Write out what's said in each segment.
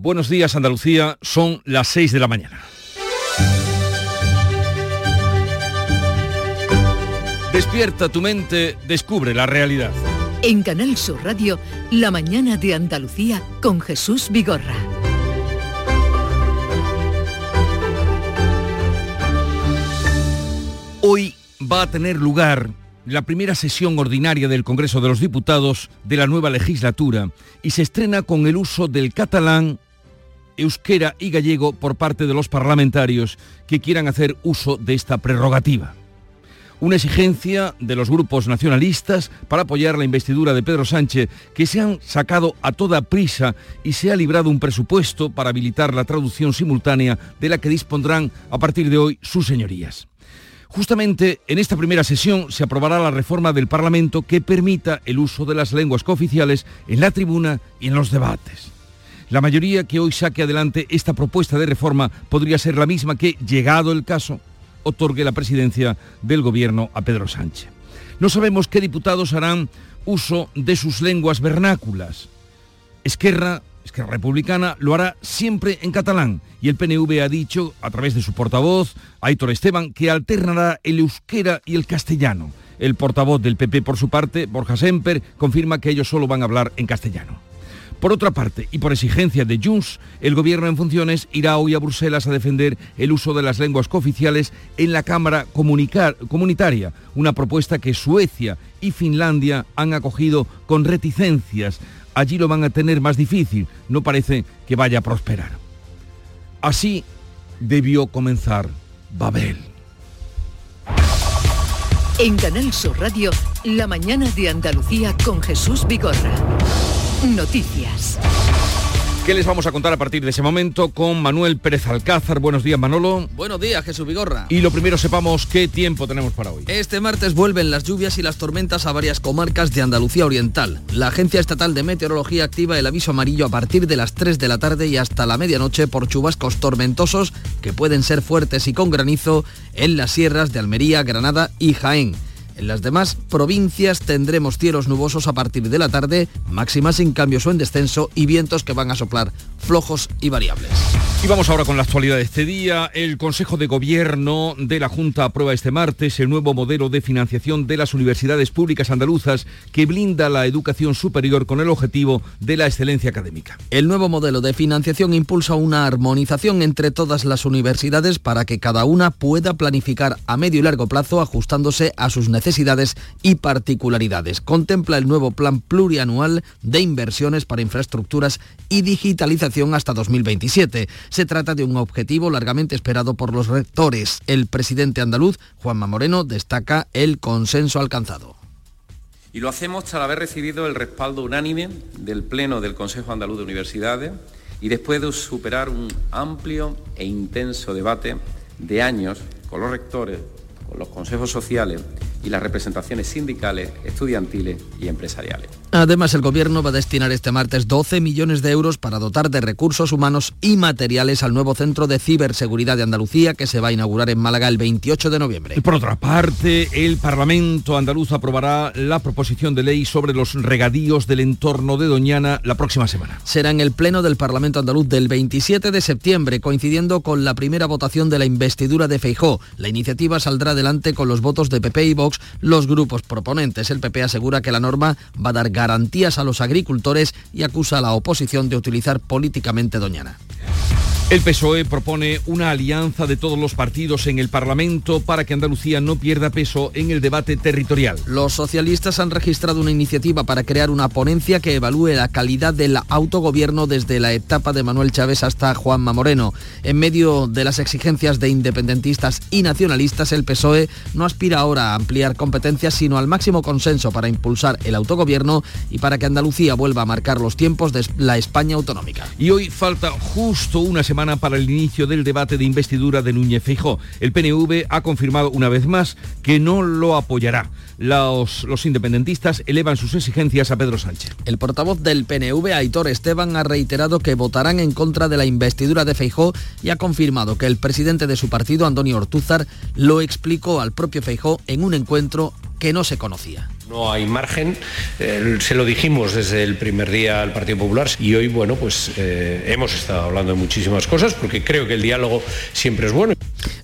Buenos días Andalucía, son las 6 de la mañana. Despierta tu mente, descubre la realidad. En Canal Sur Radio, La mañana de Andalucía con Jesús Vigorra. Hoy va a tener lugar la primera sesión ordinaria del Congreso de los Diputados de la nueva legislatura y se estrena con el uso del catalán, euskera y gallego por parte de los parlamentarios que quieran hacer uso de esta prerrogativa. Una exigencia de los grupos nacionalistas para apoyar la investidura de Pedro Sánchez, que se han sacado a toda prisa y se ha librado un presupuesto para habilitar la traducción simultánea de la que dispondrán a partir de hoy sus señorías. Justamente en esta primera sesión se aprobará la reforma del Parlamento que permita el uso de las lenguas cooficiales en la tribuna y en los debates. La mayoría que hoy saque adelante esta propuesta de reforma podría ser la misma que, llegado el caso, otorgue la presidencia del gobierno a Pedro Sánchez. No sabemos qué diputados harán uso de sus lenguas vernáculas. Esquerra que Republicana lo hará siempre en catalán y el PNV ha dicho, a través de su portavoz, Aitor Esteban, que alternará el euskera y el castellano. El portavoz del PP, por su parte, Borja Semper, confirma que ellos solo van a hablar en castellano. Por otra parte, y por exigencia de Junts, el gobierno en funciones irá hoy a Bruselas a defender el uso de las lenguas cooficiales en la Cámara Comunitaria, una propuesta que Suecia y Finlandia han acogido con reticencias allí lo van a tener más difícil, no parece que vaya a prosperar. Así debió comenzar Babel. En Canal Sur Radio, la mañana de Andalucía con Jesús Bigorra. Noticias. ¿Qué les vamos a contar a partir de ese momento con Manuel Pérez Alcázar? Buenos días, Manolo. Buenos días, Jesús Vigorra. Y lo primero sepamos qué tiempo tenemos para hoy. Este martes vuelven las lluvias y las tormentas a varias comarcas de Andalucía Oriental. La Agencia Estatal de Meteorología activa el aviso amarillo a partir de las 3 de la tarde y hasta la medianoche por chubascos tormentosos que pueden ser fuertes y con granizo en las sierras de Almería, Granada y Jaén. En las demás provincias tendremos cielos nubosos a partir de la tarde, máximas sin cambios o en descenso y vientos que van a soplar flojos y variables. Y vamos ahora con la actualidad de este día. El Consejo de Gobierno de la Junta aprueba este martes el nuevo modelo de financiación de las universidades públicas andaluzas que blinda la educación superior con el objetivo de la excelencia académica. El nuevo modelo de financiación impulsa una armonización entre todas las universidades para que cada una pueda planificar a medio y largo plazo ajustándose a sus necesidades y particularidades. Contempla el nuevo plan plurianual de inversiones para infraestructuras y digitalización hasta 2027. Se trata de un objetivo largamente esperado por los rectores. El presidente andaluz, Juanma Moreno, destaca el consenso alcanzado. Y lo hacemos tras haber recibido el respaldo unánime del Pleno del Consejo Andaluz de Universidades y después de superar un amplio e intenso debate de años con los rectores, con los consejos sociales y las representaciones sindicales, estudiantiles y empresariales. Además, el Gobierno va a destinar este martes 12 millones de euros para dotar de recursos humanos y materiales al nuevo Centro de Ciberseguridad de Andalucía que se va a inaugurar en Málaga el 28 de noviembre. Por otra parte, el Parlamento andaluz aprobará la proposición de ley sobre los regadíos del entorno de Doñana la próxima semana. Será en el Pleno del Parlamento andaluz del 27 de septiembre, coincidiendo con la primera votación de la investidura de Feijó. La iniciativa saldrá adelante con los votos de PP y Vox, los grupos proponentes. El PP asegura que la norma va a dar garantías a los agricultores y acusa a la oposición de utilizar políticamente Doñana. El PSOE propone una alianza de todos los partidos en el Parlamento para que Andalucía no pierda peso en el debate territorial. Los socialistas han registrado una iniciativa para crear una ponencia que evalúe la calidad del autogobierno desde la etapa de Manuel Chávez hasta Juanma Moreno. En medio de las exigencias de independentistas y nacionalistas, el PSOE no aspira ahora a ampliar competencias, sino al máximo consenso para impulsar el autogobierno y para que Andalucía vuelva a marcar los tiempos de la España autonómica. Y hoy falta justo una semana para el inicio del debate de investidura de Núñez Feijó. El PNV ha confirmado una vez más que no lo apoyará. Los, los, independentistas elevan sus exigencias a Pedro Sánchez. El portavoz del PNV, Aitor Esteban, ha reiterado que votarán en contra de la investidura de Feijó y ha confirmado que el presidente de su partido, Antonio Ortúzar, lo explicó al propio Feijó en un encuentro que no se conocía. No hay margen, eh, se lo dijimos desde el primer día al Partido Popular y hoy, bueno, pues eh, hemos estado hablando de muchísimas cosas porque creo que el diálogo siempre es bueno.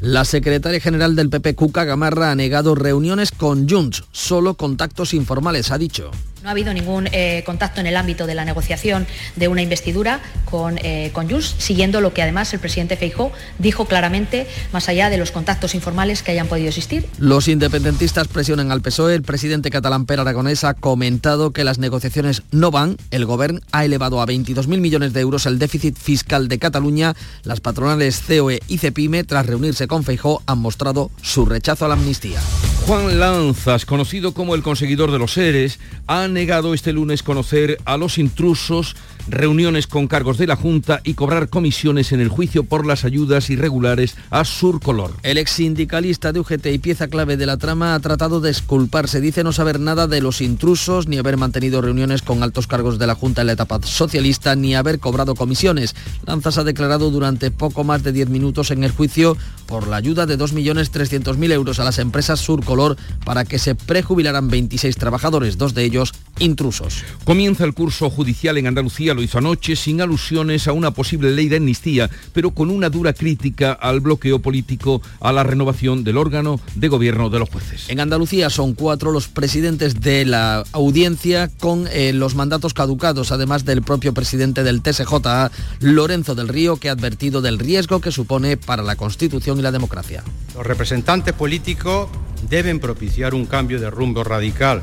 La secretaria general del PP, Cuca Gamarra, ha negado reuniones con Junts, solo contactos informales, ha dicho. No ha habido ningún eh, contacto en el ámbito de la negociación de una investidura con, eh, con Junts, siguiendo lo que además el presidente Feijó dijo claramente, más allá de los contactos informales que hayan podido existir. Los independentistas presionan al PSOE. El presidente catalán Per Aragonés ha comentado que las negociaciones no van. El gobierno ha elevado a 22.000 millones de euros el déficit fiscal de Cataluña. Las patronales COE y CEPIME, tras reunirse con Feijó, han mostrado su rechazo a la amnistía. Juan Lanzas, conocido como el conseguidor de los seres, ha negado este lunes conocer a los intrusos, reuniones con cargos de la Junta y cobrar comisiones en el juicio por las ayudas irregulares a Surcolor. El ex sindicalista de UGT y pieza clave de la trama ha tratado de esculparse. Dice no saber nada de los intrusos, ni haber mantenido reuniones con altos cargos de la Junta en la etapa socialista, ni haber cobrado comisiones. Lanzas ha declarado durante poco más de 10 minutos en el juicio por la ayuda de 2.300.000 euros a las empresas Surcolor para que se prejubilaran 26 trabajadores, dos de ellos intrusos. Comienza el curso judicial en Andalucía, lo hizo anoche, sin alusiones a una posible ley de amnistía, pero con una dura crítica al bloqueo político a la renovación del órgano de gobierno de los jueces. En Andalucía son cuatro los presidentes de la audiencia con eh, los mandatos caducados, además del propio presidente del TSJA, Lorenzo del Río, que ha advertido del riesgo que supone para la Constitución y la democracia. Los representantes políticos deben propiciar un cambio de rumbo radical,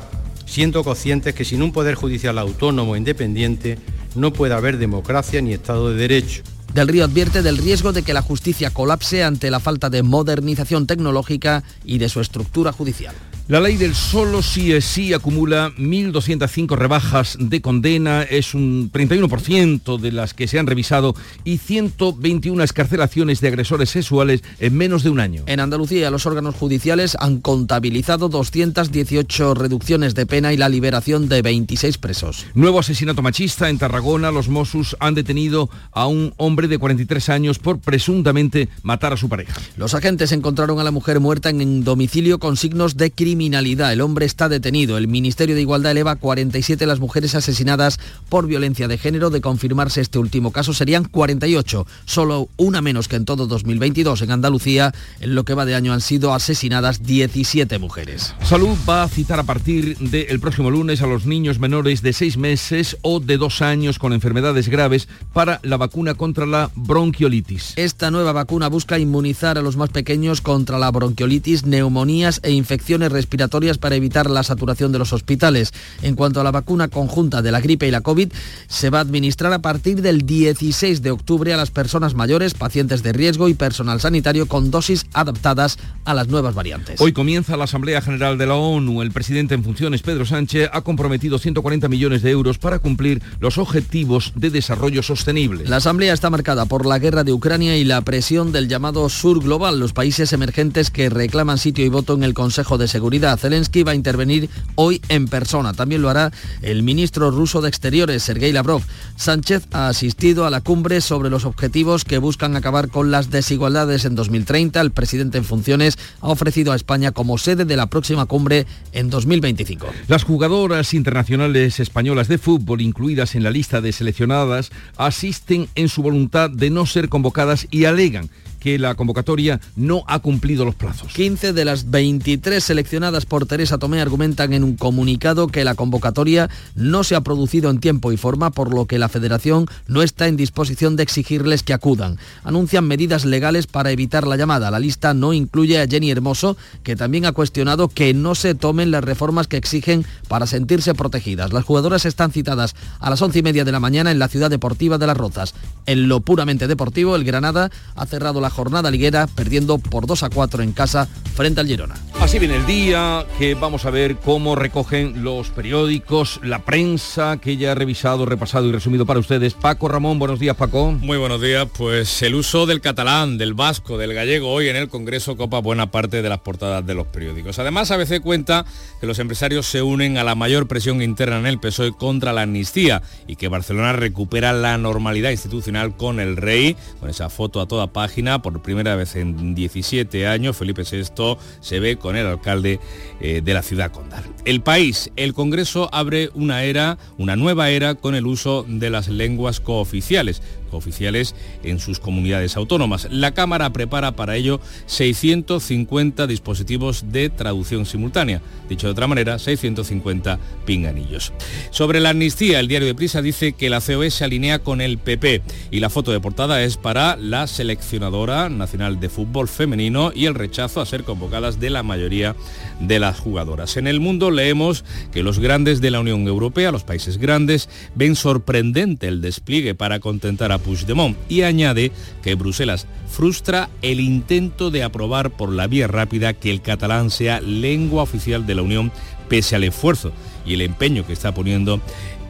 siendo conscientes que sin un poder judicial autónomo e independiente no puede haber democracia ni Estado de Derecho. Del Río advierte del riesgo de que la justicia colapse ante la falta de modernización tecnológica y de su estructura judicial. La ley del solo sí es sí acumula 1.205 rebajas de condena, es un 31% de las que se han revisado y 121 escarcelaciones de agresores sexuales en menos de un año. En Andalucía los órganos judiciales han contabilizado 218 reducciones de pena y la liberación de 26 presos. Nuevo asesinato machista en Tarragona, los Mossos han detenido a un hombre de 43 años por presuntamente matar a su pareja. Los agentes encontraron a la mujer muerta en domicilio con signos de criminalidad. El hombre está detenido. El Ministerio de Igualdad eleva 47 las mujeres asesinadas por violencia de género. De confirmarse este último caso serían 48, solo una menos que en todo 2022. En Andalucía, en lo que va de año han sido asesinadas 17 mujeres. Salud va a citar a partir del próximo lunes a los niños menores de 6 meses o de 2 años con enfermedades graves para la vacuna contra la bronquiolitis. Esta nueva vacuna busca inmunizar a los más pequeños contra la bronquiolitis, neumonías e infecciones respiratorias para evitar la saturación de los hospitales. En cuanto a la vacuna conjunta de la gripe y la COVID, se va a administrar a partir del 16 de octubre a las personas mayores, pacientes de riesgo y personal sanitario con dosis adaptadas a las nuevas variantes. Hoy comienza la Asamblea General de la ONU. El presidente en funciones, Pedro Sánchez, ha comprometido 140 millones de euros para cumplir los objetivos de desarrollo sostenible. La Asamblea está marcada por la guerra de Ucrania y la presión del llamado Sur Global, los países emergentes que reclaman sitio y voto en el Consejo de Seguridad Zelensky va a intervenir hoy en persona. También lo hará el ministro ruso de Exteriores, Sergei Lavrov. Sánchez ha asistido a la cumbre sobre los objetivos que buscan acabar con las desigualdades en 2030. El presidente en funciones ha ofrecido a España como sede de la próxima cumbre en 2025. Las jugadoras internacionales españolas de fútbol incluidas en la lista de seleccionadas asisten en su voluntad de no ser convocadas y alegan que la convocatoria no ha cumplido los plazos. 15 de las 23 seleccionadas por Teresa Tomé argumentan en un comunicado que la convocatoria no se ha producido en tiempo y forma, por lo que la federación no está en disposición de exigirles que acudan. Anuncian medidas legales para evitar la llamada. La lista no incluye a Jenny Hermoso, que también ha cuestionado que no se tomen las reformas que exigen para sentirse protegidas. Las jugadoras están citadas a las once y media de la mañana en la ciudad deportiva de Las Rozas. En lo puramente deportivo, el Granada ha cerrado la jornada liguera perdiendo por 2 a 4 en casa frente al Girona. Así viene el día que vamos a ver cómo recogen los periódicos, la prensa que ya ha revisado, repasado y resumido para ustedes. Paco Ramón, buenos días Paco. Muy buenos días, pues el uso del catalán, del vasco, del gallego hoy en el Congreso copa buena parte de las portadas de los periódicos. Además, a veces cuenta que los empresarios se unen a la mayor presión interna en el PSOE contra la amnistía y que Barcelona recupera la normalidad institucional institucional con el rey, con esa foto a toda página, por primera vez en 17 años, Felipe VI se ve con el alcalde eh, de la ciudad condal. El país, el Congreso abre una era, una nueva era con el uso de las lenguas cooficiales oficiales en sus comunidades autónomas. La Cámara prepara para ello 650 dispositivos de traducción simultánea. Dicho de otra manera, 650 pinganillos. Sobre la amnistía, el diario de Prisa dice que la COE se alinea con el PP y la foto de portada es para la seleccionadora nacional de fútbol femenino y el rechazo a ser convocadas de la mayoría de las jugadoras. En el mundo leemos que los grandes de la Unión Europea, los países grandes, ven sorprendente el despliegue para contentar a Puigdemont y añade que Bruselas frustra el intento de aprobar por la vía rápida que el catalán sea lengua oficial de la Unión pese al esfuerzo y el empeño que está poniendo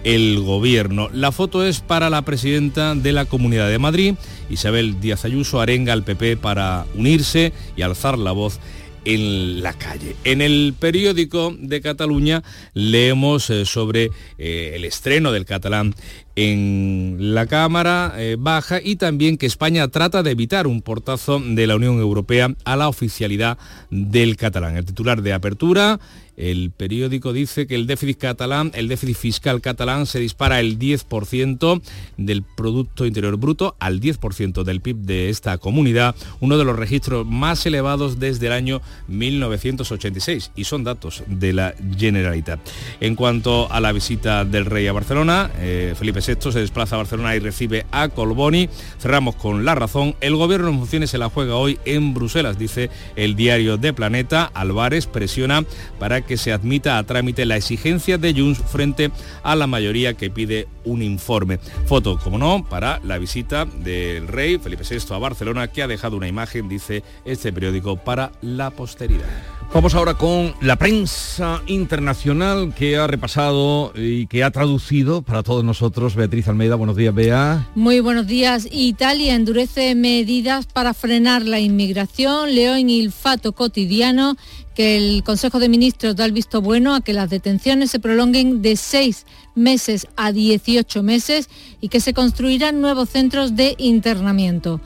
el gobierno. La foto es para la presidenta de la Comunidad de Madrid, Isabel Díaz Ayuso, arenga al PP para unirse y alzar la voz en la calle. En el periódico de Cataluña leemos eh, sobre eh, el estreno del catalán en la Cámara eh, Baja y también que España trata de evitar un portazo de la Unión Europea a la oficialidad del catalán. El titular de apertura el periódico dice que el déficit catalán, el déficit fiscal catalán se dispara el 10% del Producto Interior Bruto al 10% del PIB de esta comunidad, uno de los registros más elevados desde el año 1986 y son datos de la Generalitat. En cuanto a la visita del rey a Barcelona, eh, Felipe VI se desplaza a Barcelona y recibe a Colboni. Cerramos con la razón. El gobierno en funciones se la juega hoy en Bruselas, dice el diario de Planeta. Álvarez presiona para que se admita a trámite la exigencia de Junts frente a la mayoría que pide un informe. Foto, como no, para la visita del rey Felipe VI a Barcelona, que ha dejado una imagen, dice este periódico, para la posteridad. Vamos ahora con la prensa internacional que ha repasado y que ha traducido para todos nosotros. Beatriz Almeida, buenos días, Bea. Muy buenos días. Italia endurece medidas para frenar la inmigración. Leo en Il Fato Cotidiano que el Consejo de Ministros da el visto bueno a que las detenciones se prolonguen de seis meses a 18 meses y que se construirán nuevos centros de internamiento.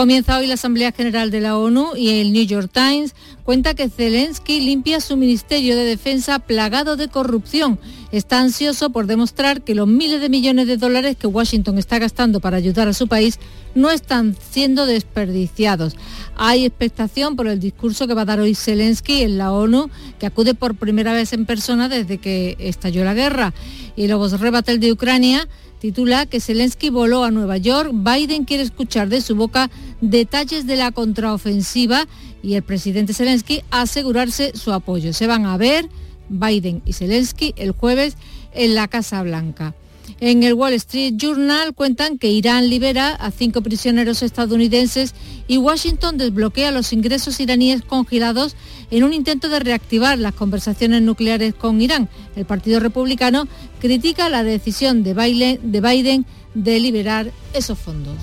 Comienza hoy la Asamblea General de la ONU y el New York Times cuenta que Zelensky limpia su Ministerio de Defensa plagado de corrupción. Está ansioso por demostrar que los miles de millones de dólares que Washington está gastando para ayudar a su país no están siendo desperdiciados. Hay expectación por el discurso que va a dar hoy Zelensky en la ONU, que acude por primera vez en persona desde que estalló la guerra. Y luego rebate el de Ucrania titula que Zelensky voló a Nueva York, Biden quiere escuchar de su boca detalles de la contraofensiva y el presidente Zelensky asegurarse su apoyo. Se van a ver Biden y Zelensky el jueves en la Casa Blanca. En el Wall Street Journal cuentan que Irán libera a cinco prisioneros estadounidenses y Washington desbloquea los ingresos iraníes congelados en un intento de reactivar las conversaciones nucleares con Irán. El Partido Republicano critica la decisión de Biden de, liberar esos fondos.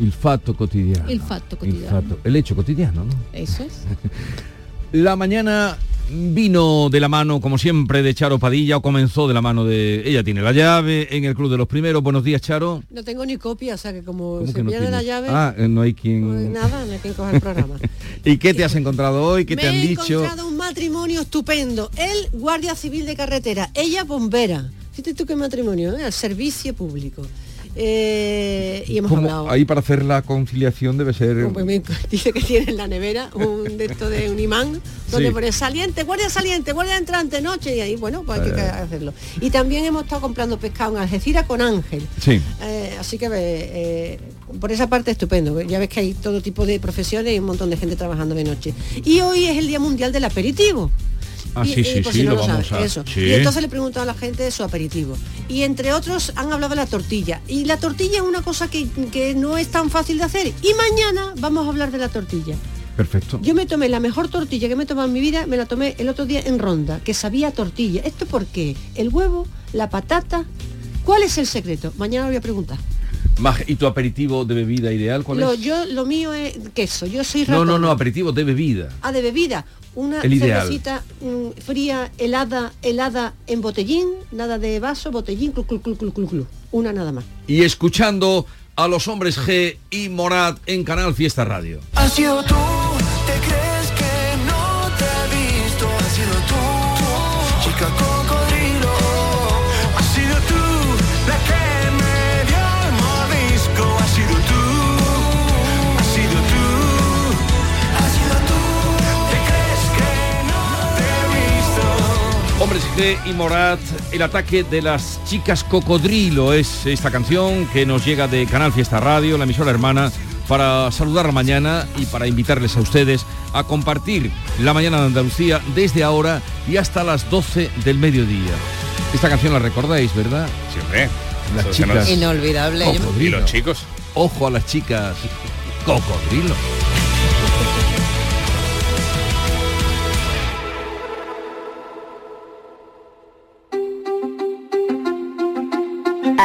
El fato cotidiano. El fato cotidiano. El, hecho cotidiano, ¿no? Eso es. la mañana vino de la mano, como siempre, de Charo Padilla o comenzó de la mano de... Ella tiene la llave en el Club de los Primeros. Buenos días, Charo. No tengo ni copia, o sea que como se pierde la llave... Ah, eh, no hay quien... nada, no hay quien coja el programa. ¿Y qué te has encontrado hoy? ¿Qué te han dicho? he encontrado un matrimonio estupendo. Él, guardia civil de carretera. Ella, bombera. Fíjate tú qué matrimonio, ¿eh? Al servicio público. Eh, y hemos hablado. Ahí para hacer la conciliación debe ser. Pues dice que tiene en la nevera un de esto de un imán donde pone saliente, guardia saliente, guardia entrante, noche, y ahí bueno, pues hay que eh. hacerlo. Y también hemos estado comprando pescado en Algeciras con Ángel. Sí. Eh, así que por esa parte estupendo. Ya ves que hay todo tipo de profesiones y un montón de gente trabajando de noche. Y hoy es el Día Mundial del Aperitivo. Ah, sí, sí, sí, lo, vamos a... Eso. Y entonces le pregunto a la gente de su aperitivo. Y entre otros han hablado de la tortilla. Y la tortilla es una cosa que, que no es tan fácil de hacer. Y mañana vamos a hablar de la tortilla. Perfecto. Yo me tomé la mejor tortilla que me he tomado en mi vida, me la tomé el otro día en Ronda, que sabía tortilla. ¿Esto por qué? El huevo, la patata. ¿Cuál es el secreto? Mañana lo voy a preguntar. ¿Y tu aperitivo de bebida ideal cuál es? Yo, lo mío es queso. Yo soy No, no, no, aperitivo de bebida. Ah, de bebida una cervecita mm, fría, helada, helada en botellín, nada de vaso, botellín, clu, clu, clu, clu, clu, una nada más. Y escuchando a los hombres G y Morat en Canal Fiesta Radio. Ha sido tú, G y Morat, el ataque de las chicas cocodrilo es esta canción que nos llega de Canal Fiesta Radio, la emisora hermana, para saludar la mañana y para invitarles a ustedes a compartir la mañana de Andalucía desde ahora y hasta las 12 del mediodía. Esta canción la recordáis, ¿verdad? Sí, hombre. Las chicas Inolvidable. Y cocodrilo. los chicos. Ojo a las chicas cocodrilo.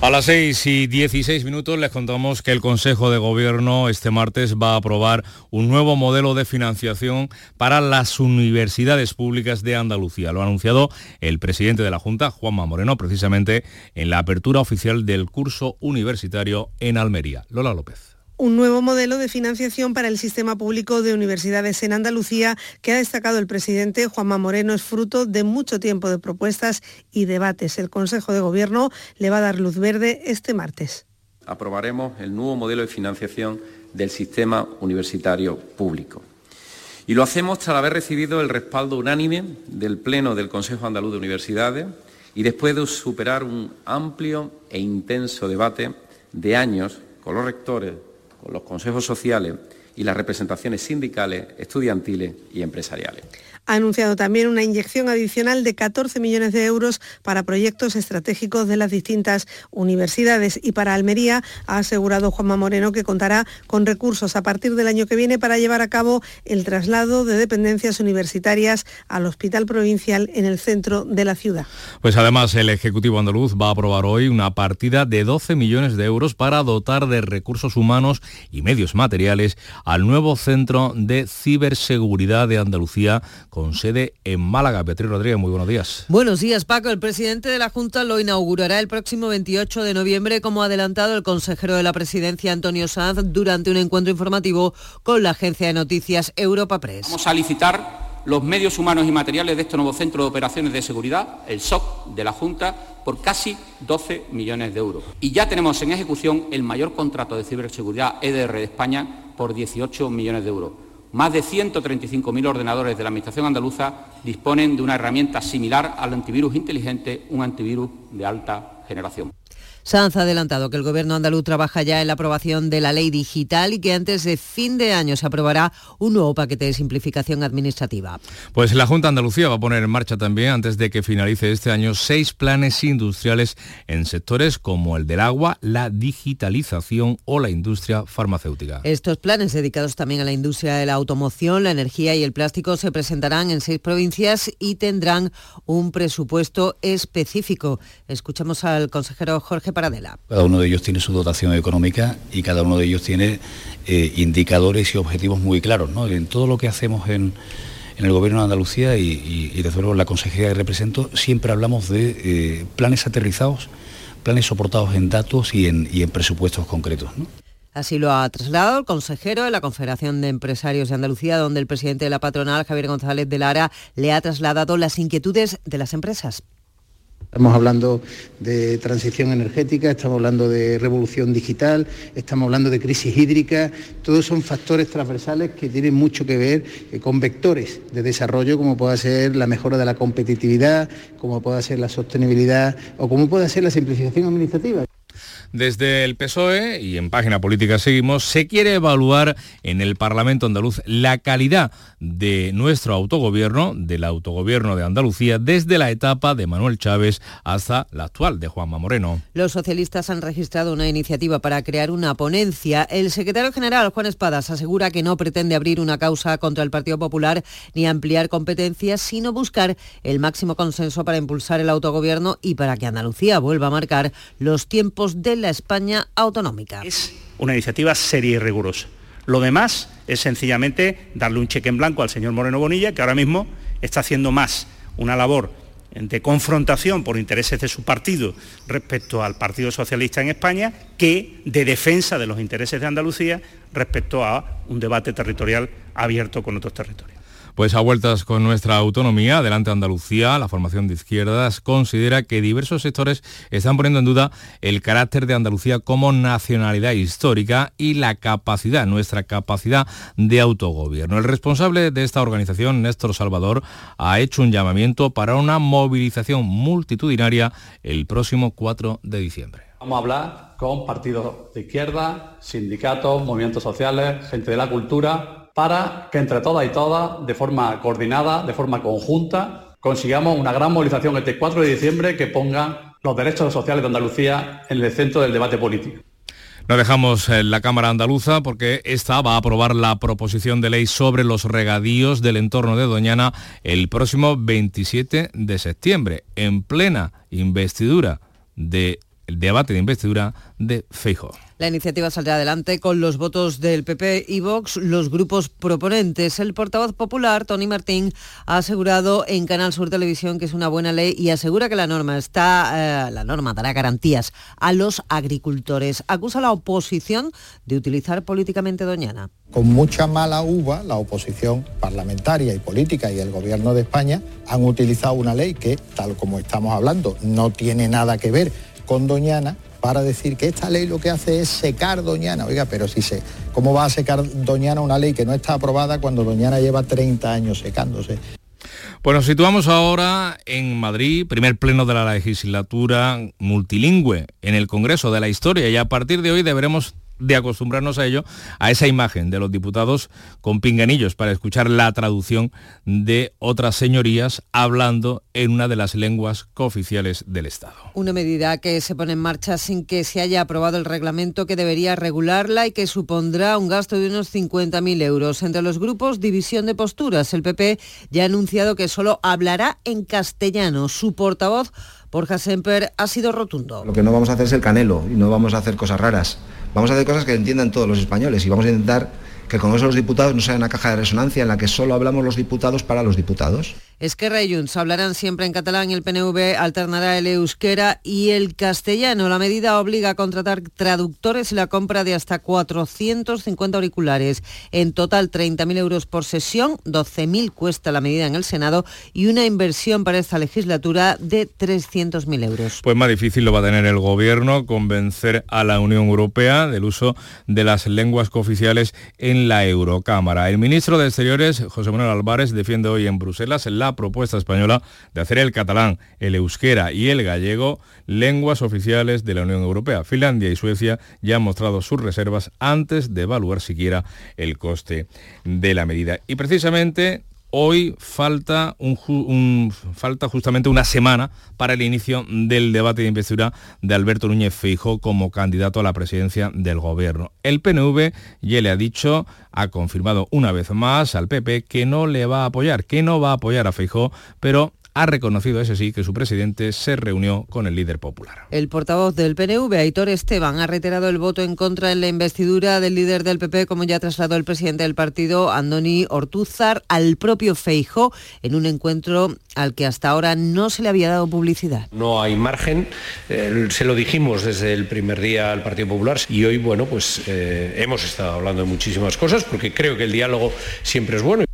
A las 6 y 16 minutos les contamos que el Consejo de Gobierno este martes va a aprobar un nuevo modelo de financiación para las universidades públicas de Andalucía. Lo ha anunciado el presidente de la Junta, Juanma Moreno, precisamente en la apertura oficial del curso universitario en Almería. Lola López. Un nuevo modelo de financiación para el sistema público de universidades en Andalucía que ha destacado el presidente Juanma Moreno es fruto de mucho tiempo de propuestas y debates. El Consejo de Gobierno le va a dar luz verde este martes. aprobaremos el nuevo modelo de financiación del sistema universitario público. Y lo hacemos tras haber recibido el respaldo unánime del Pleno del Consejo Andaluz de Universidades y después de superar un amplio e intenso debate de años con los rectores, con los consejos sociales y las representaciones sindicales, estudiantiles y empresariales. Ha anunciado también una inyección adicional de 14 millones de euros para proyectos estratégicos de las distintas universidades y para Almería ha asegurado Juanma Moreno que contará con recursos a partir del año que viene para llevar a cabo el traslado de dependencias universitarias al Hospital Provincial en el centro de la ciudad. Pues además el Ejecutivo andaluz va a aprobar hoy una partida de 12 millones de euros para dotar de recursos humanos y medios materiales al nuevo Centro de Ciberseguridad de Andalucía con sede en Málaga. Beatriz Rodríguez, muy buenos días. Buenos días, Paco. El presidente de la Junta lo inaugurará el próximo 28 de noviembre, como ha adelantado el consejero de la presidencia, Antonio Sanz, durante un encuentro informativo con la agencia de noticias Europa Press. Vamos a licitar los medios humanos y materiales de este nuevo centro de operaciones de seguridad, el SOC de la Junta, por casi 12 millones de euros. Y ya tenemos en ejecución el mayor contrato de ciberseguridad EDR de España por 18 millones de euros. Más de 135.000 ordenadores de la Administración andaluza disponen de una herramienta similar al antivirus inteligente, un antivirus de alta generación. Sanz ha adelantado que el gobierno andaluz trabaja ya en la aprobación de la ley digital y que antes de fin de año se aprobará un nuevo paquete de simplificación administrativa. Pues la Junta Andalucía va a poner en marcha también, antes de que finalice este año, seis planes industriales en sectores como el del agua, la digitalización o la industria farmacéutica. Estos planes dedicados también a la industria de la automoción, la energía y el plástico se presentarán en seis provincias y tendrán un presupuesto específico. Escuchamos al consejero Jorge Paradela. Cada uno de ellos tiene su dotación económica y cada uno de ellos tiene eh, indicadores y objetivos muy claros. ¿no? En todo lo que hacemos en, en el Gobierno de Andalucía y, y, y, desde luego en la consejería que represento, siempre hablamos de eh, planes aterrizados, planes soportados en datos y en, y en presupuestos concretos. ¿no? Así lo ha trasladado el consejero de la Confederación de Empresarios de Andalucía, donde el presidente de la patronal, Javier González de Lara, le ha trasladado las inquietudes de las empresas. Estamos hablando de transición energética, estamos hablando de revolución digital, estamos hablando de crisis hídrica, todos son factores transversales que tienen mucho que ver eh, con vectores de desarrollo como pueda ser la mejora de la competitividad, como pueda ser la sostenibilidad o como pueda ser la simplificación administrativa. Desde el PSOE, y en página política seguimos, se quiere evaluar en el Parlamento andaluz la calidad de nuestro autogobierno, del autogobierno de Andalucía, desde la etapa de Manuel Chávez hasta la actual de Juanma Moreno. Los socialistas han registrado una iniciativa para crear una ponencia. El secretario general, Juan Espadas, asegura que no pretende abrir una causa contra el Partido Popular ni ampliar competencias, sino buscar el máximo consenso para impulsar el autogobierno y para que Andalucía vuelva a marcar los tiempos la España autonómica. Es una iniciativa seria y rigurosa. Lo demás es sencillamente darle un cheque en blanco al señor Moreno Bonilla, que ahora mismo está haciendo más una labor de confrontación por intereses de su partido respecto al Partido Socialista en España que de defensa de los intereses de Andalucía respecto a un debate territorial abierto con otros territorios. Pues a vueltas con nuestra autonomía, adelante Andalucía, la formación de izquierdas considera que diversos sectores están poniendo en duda el carácter de Andalucía como nacionalidad histórica y la capacidad, nuestra capacidad de autogobierno. El responsable de esta organización, Néstor Salvador, ha hecho un llamamiento para una movilización multitudinaria el próximo 4 de diciembre. Vamos a hablar con partidos de izquierda, sindicatos, movimientos sociales, gente de la cultura, para que entre todas y todas, de forma coordinada, de forma conjunta, consigamos una gran movilización este 4 de diciembre que ponga los derechos sociales de Andalucía en el centro del debate político. No dejamos la Cámara Andaluza porque esta va a aprobar la proposición de ley sobre los regadíos del entorno de Doñana el próximo 27 de septiembre, en plena investidura de el debate de investidura de Feijóo. La iniciativa saldrá adelante con los votos del PP y Vox, los grupos proponentes. El portavoz popular, Tony Martín, ha asegurado en Canal Sur Televisión que es una buena ley y asegura que la norma está, eh, la norma dará garantías a los agricultores. Acusa a la oposición de utilizar políticamente Doñana. Con mucha mala uva, la oposición parlamentaria y política y el gobierno de España han utilizado una ley que, tal como estamos hablando, no tiene nada que ver con Doñana para decir que esta ley lo que hace es secar Doñana. Oiga, pero si se, ¿cómo va a secar Doñana una ley que no está aprobada cuando Doñana lleva 30 años secándose? Pues nos situamos ahora en Madrid, primer pleno de la legislatura multilingüe en el Congreso de la Historia y a partir de hoy deberemos de acostumbrarnos a ello, a esa imagen de los diputados con pinganillos para escuchar la traducción de otras señorías hablando en una de las lenguas cooficiales del Estado. Una medida que se pone en marcha sin que se haya aprobado el reglamento que debería regularla y que supondrá un gasto de unos 50.000 euros. Entre los grupos, división de posturas. El PP ya ha anunciado que solo hablará en castellano. Su portavoz, Borja Semper, ha sido rotundo. Lo que no vamos a hacer es el canelo y no vamos a hacer cosas raras. Vamos a hacer cosas que entiendan todos los españoles y vamos a intentar que el Congreso de los Diputados no sea una caja de resonancia en la que solo hablamos los diputados para los diputados. Esquerra y Junts hablarán siempre en catalán y el PNV alternará el euskera y el castellano. La medida obliga a contratar traductores y la compra de hasta 450 auriculares. En total 30.000 euros por sesión, 12.000 cuesta la medida en el Senado y una inversión para esta legislatura de 300.000 euros. Pues más difícil lo va a tener el Gobierno convencer a la Unión Europea del uso de las lenguas cooficiales en la Eurocámara. El ministro de Exteriores, José Manuel Álvarez, defiende hoy en Bruselas la propuesta española de hacer el catalán, el euskera y el gallego lenguas oficiales de la Unión Europea. Finlandia y Suecia ya han mostrado sus reservas antes de evaluar siquiera el coste de la medida. Y precisamente Hoy falta, un, falta justamente una semana para el inicio del debate de investidura de Alberto Núñez Feijóo como candidato a la presidencia del gobierno. El PNV ya le ha dicho, ha confirmado una vez más al PP que no le va a apoyar, que no va a apoyar a Feijóo, pero ha reconocido, ese sí, que su presidente se reunió con el líder popular. El portavoz del PNV, Aitor Esteban, ha reiterado el voto en contra en la investidura del líder del PP, como ya trasladó el presidente del partido, Andoni Ortúzar, al propio Feijo, en un encuentro al que hasta ahora no se le había dado publicidad. No hay margen, eh, se lo dijimos desde el primer día al Partido Popular y hoy, bueno, pues eh, hemos estado hablando de muchísimas cosas porque creo que el diálogo siempre es bueno.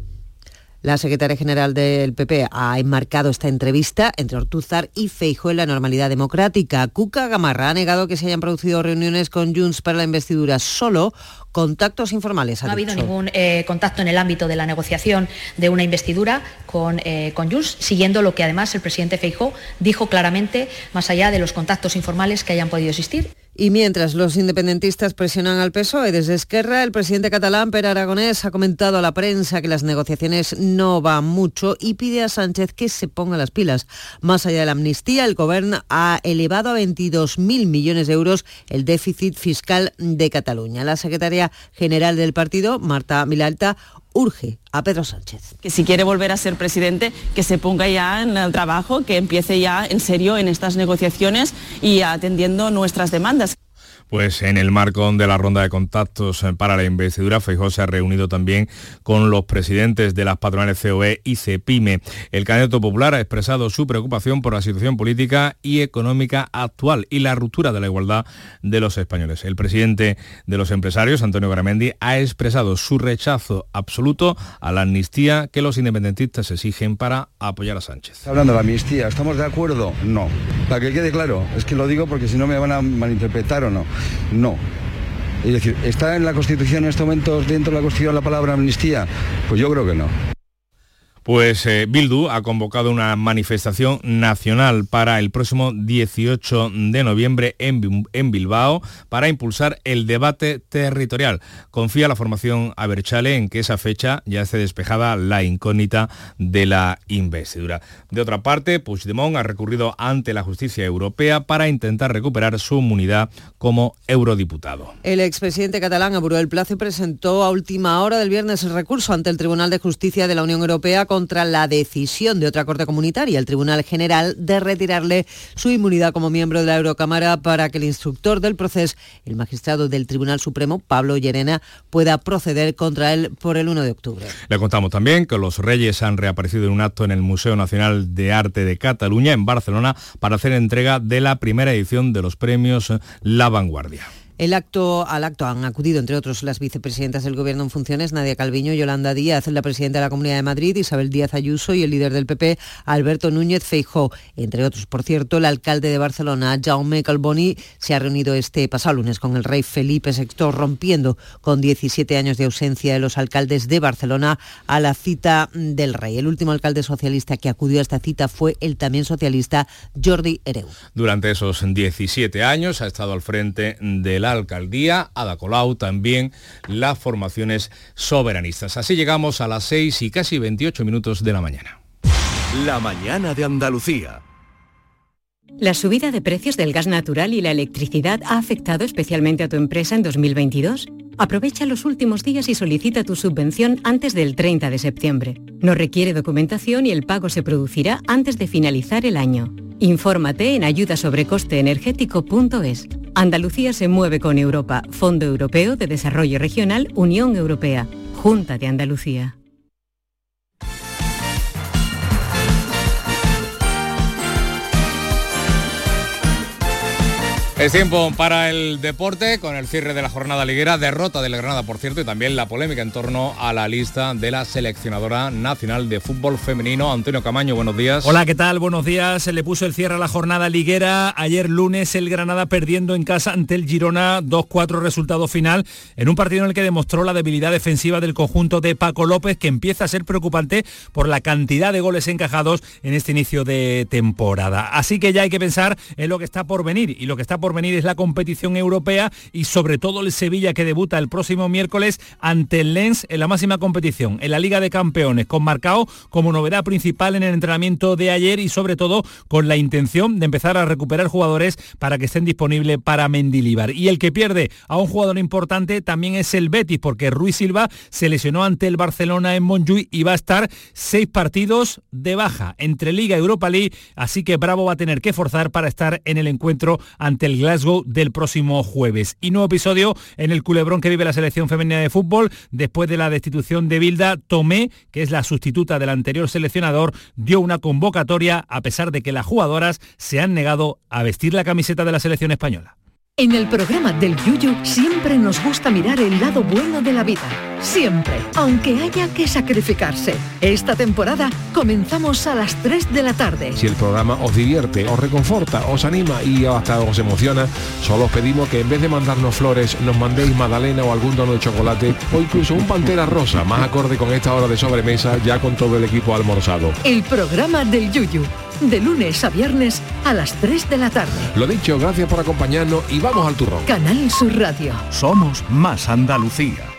La secretaria general del PP ha enmarcado esta entrevista entre Ortúzar y Feijo en la normalidad democrática. Cuca Gamarra ha negado que se hayan producido reuniones con Junts para la investidura, solo contactos informales. no ha habido ningún eh, contacto en el ámbito de la negociación de una investidura con, eh, con Junts, siguiendo lo que además el presidente Feijó dijo claramente, más allá de los contactos informales que hayan podido existir. Y mientras los independentistas presionan al PSOE desde Esquerra, el presidente catalán Per Aragonés ha comentado a la prensa que las negociaciones no van mucho y pide a Sánchez que se ponga las pilas. Más allá de la amnistía, el gobierno ha elevado a 22.000 millones de euros el déficit fiscal de Cataluña. La secretaria general del partido, Marta Milalta, urge a Pedro Sánchez. Que si quiere volver a ser presidente, que se ponga ya en el trabajo, que empiece ya en serio en estas negociaciones y atendiendo nuestras demandas. Pues en el marco de la ronda de contactos eh, para la investidura, Feijóo se ha reunido también con los presidentes de las patronales COE y CEPIME. El candidato popular ha expresado su preocupación por la situación política y económica actual y la ruptura de la igualdad de los españoles. El presidente de los empresarios, Antonio Garamendi, ha expresado su rechazo absoluto a la amnistía que los independentistas exigen para apoyar a Sánchez. Hablando de la amnistía, ¿estamos de acuerdo? No. Para que quede claro, es que lo digo porque si no me van a malinterpretar o no. No. Es decir, ¿está en la Constitución en estos momentos dentro de la Constitución la palabra amnistía? Pues yo creo que no. Pues eh, Bildu ha convocado una manifestación nacional para el próximo 18 de noviembre en, Bilbao para impulsar el debate territorial. Confía la formación Aberchale en que esa fecha ya esté despejada la incógnita de la investidura. De otra parte, Puigdemont ha recurrido ante la justicia europea para intentar recuperar su inmunidad como eurodiputado. El expresidente catalán apuró el plazo presentó a última hora del viernes el recurso ante el Tribunal de Justicia de la Unión Europea contra la decisión de otra corte comunitaria, el Tribunal General, de retirarle su inmunidad como miembro de la Eurocámara para que el instructor del proceso, el magistrado del Tribunal Supremo, Pablo Llerena, pueda proceder contra él por el 1 de octubre. Le contamos también que los reyes han reaparecido en un acto en el Museo Nacional de Arte de Cataluña, en Barcelona, para hacer entrega de la primera edición de los premios La Vanguardia. El acto, al acto han acudido, entre otros, las vicepresidentas del Gobierno en funciones, Nadia Calviño, Yolanda Díaz, la presidenta de la Comunidad de Madrid, Isabel Díaz Ayuso, y el líder del PP, Alberto Núñez Feijó. Entre otros, por cierto, el alcalde de Barcelona, Jaume Calboni, se ha reunido este pasado lunes con el rey Felipe VI, rompiendo con 17 años de ausencia de los alcaldes de Barcelona a la cita del rey. El último alcalde socialista que acudió a esta cita fue el también socialista Jordi Hereu. Durante esos 17 años ha estado al frente del la alcaldía, Ada Colau, también las formaciones soberanistas. Así llegamos a las 6 y casi 28 minutos de la mañana. La mañana de Andalucía. La subida de precios del gas natural y la electricidad ha afectado especialmente a tu empresa en 2022. Aprovecha los últimos días y solicita tu subvención antes del 30 de septiembre. No requiere documentación y el pago se producirá antes de finalizar el año. Infórmate en ayudasobrecosteenergético.es. Andalucía se mueve con Europa, Fondo Europeo de Desarrollo Regional, Unión Europea, Junta de Andalucía. Es tiempo para el deporte con el cierre de la jornada liguera, derrota del Granada por cierto y también la polémica en torno a la lista de la seleccionadora nacional de fútbol femenino. Antonio Camaño, buenos días. Hola, ¿qué tal? Buenos días. Se le puso el cierre a la jornada liguera. Ayer lunes el Granada perdiendo en casa ante el Girona 2-4 resultado final en un partido en el que demostró la debilidad defensiva del conjunto de Paco López que empieza a ser preocupante por la cantidad de goles encajados en este inicio de temporada. Así que ya hay que pensar en lo que está por venir y lo que está venir es la competición europea y sobre todo el Sevilla que debuta el próximo miércoles ante el Lens en la máxima competición, en la Liga de Campeones, con Marcao como novedad principal en el entrenamiento de ayer y sobre todo con la intención de empezar a recuperar jugadores para que estén disponibles para Mendilibar. Y el que pierde a un jugador importante también es el Betis, porque Ruiz Silva se lesionó ante el Barcelona en Montjuic y va a estar seis partidos de baja entre Liga y Europa League, así que Bravo va a tener que forzar para estar en el encuentro ante el Glasgow del próximo jueves. Y nuevo episodio en el culebrón que vive la selección femenina de fútbol después de la destitución de Bilda. Tomé, que es la sustituta del anterior seleccionador, dio una convocatoria a pesar de que las jugadoras se han negado a vestir la camiseta de la selección española. En el programa del Yuyu siempre nos gusta mirar el lado bueno de la vida. Siempre, aunque haya que sacrificarse. Esta temporada comenzamos a las 3 de la tarde. Si el programa os divierte, os reconforta, os anima y hasta os emociona, solo os pedimos que en vez de mandarnos flores, nos mandéis magdalena o algún tono de chocolate o incluso un pantera rosa, más acorde con esta hora de sobremesa, ya con todo el equipo almorzado. El programa del Yuyu, de lunes a viernes a las 3 de la tarde. Lo dicho, gracias por acompañarnos y vamos al turrón. Canal Sur Radio. Somos más Andalucía.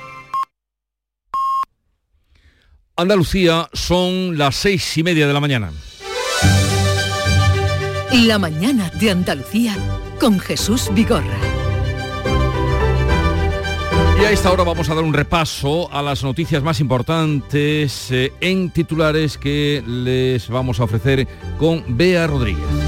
Andalucía son las seis y media de la mañana. La mañana de Andalucía con Jesús Vigorra. Y a esta hora vamos a dar un repaso a las noticias más importantes eh, en titulares que les vamos a ofrecer con Bea Rodríguez.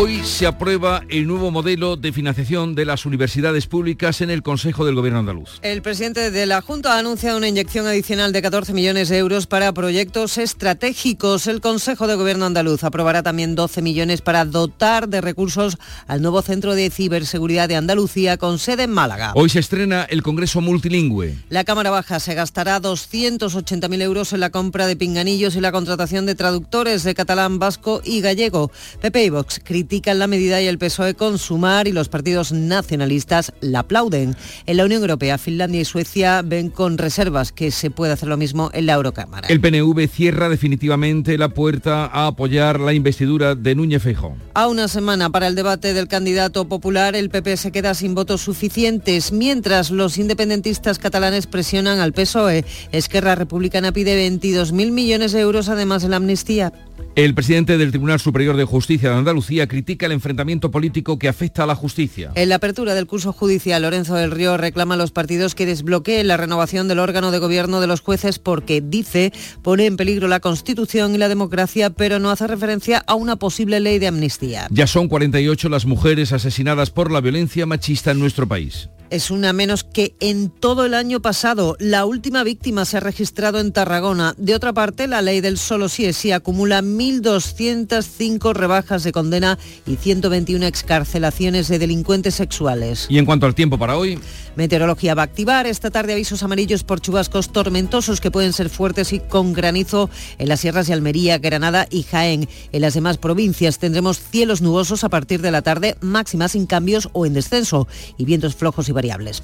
Hoy se aprueba el nuevo modelo de financiación de las universidades públicas en el Consejo del Gobierno andaluz. El presidente de la Junta ha anunciado una inyección adicional de 14 millones de euros para proyectos estratégicos. El Consejo de Gobierno andaluz aprobará también 12 millones para dotar de recursos al nuevo Centro de Ciberseguridad de Andalucía con sede en Málaga. Hoy se estrena el Congreso Multilingüe. La Cámara Baja se gastará 280.000 euros en la compra de pinganillos y la contratación de traductores de catalán, vasco y gallego. PP y Vox critican la medida y el PSOE con Sumar y los partidos nacionalistas la aplauden. En la Unión Europea, Finlandia y Suecia ven con reservas que se puede hacer lo mismo en la Eurocámara. El PNV cierra definitivamente la puerta a apoyar la investidura de Núñez Feijóo. A una semana para el debate del candidato popular, el PP se queda sin votos suficientes, mientras los independentistas catalanes presionan al PSOE. Esquerra Republicana pide 22.000 millones de euros además de la amnistía. El presidente del Tribunal Superior de Justicia de Andalucía critica el enfrentamiento político que afecta a la justicia. En la apertura del curso judicial, Lorenzo del Río reclama a los partidos que desbloqueen la renovación del órgano de gobierno de los jueces porque, dice, pone en peligro la Constitución y la democracia, pero no hace referencia a una posible ley de amnistía. Ya son 48 las mujeres asesinadas por la violencia machista en nuestro país. Es una menos que en todo el año pasado. La última víctima se ha registrado en Tarragona. De otra parte, la ley del solo sí es sí acumula 1.205 rebajas de condena y 121 excarcelaciones de delincuentes sexuales. Y en cuanto al tiempo para hoy, Meteorología va a activar esta tarde avisos amarillos por chubascos tormentosos que pueden ser fuertes y con granizo en las sierras de Almería, Granada y Jaén. En las demás provincias tendremos cielos nubosos a partir de la tarde, máximas sin cambios o en descenso y vientos flojos y variables.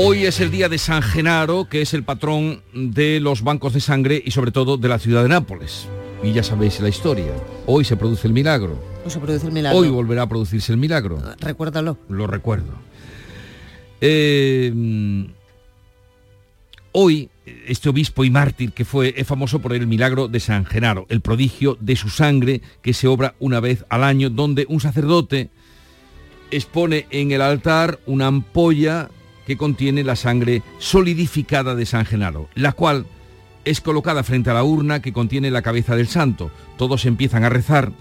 Hoy es el día de San Genaro, que es el patrón de los bancos de sangre y sobre todo de la ciudad de Nápoles. Y ya sabéis la historia. Hoy se produce el milagro. Hoy se produce el milagro. Hoy volverá a producirse el milagro. Recuérdalo. Lo recuerdo. Eh, hoy, este obispo y mártir que fue, es famoso por el milagro de San Genaro, el prodigio de su sangre que se obra una vez al año, donde un sacerdote expone en el altar una ampolla que contiene la sangre solidificada de San Genaro, la cual es colocada frente a la urna que contiene la cabeza del santo. Todos empiezan a rezar,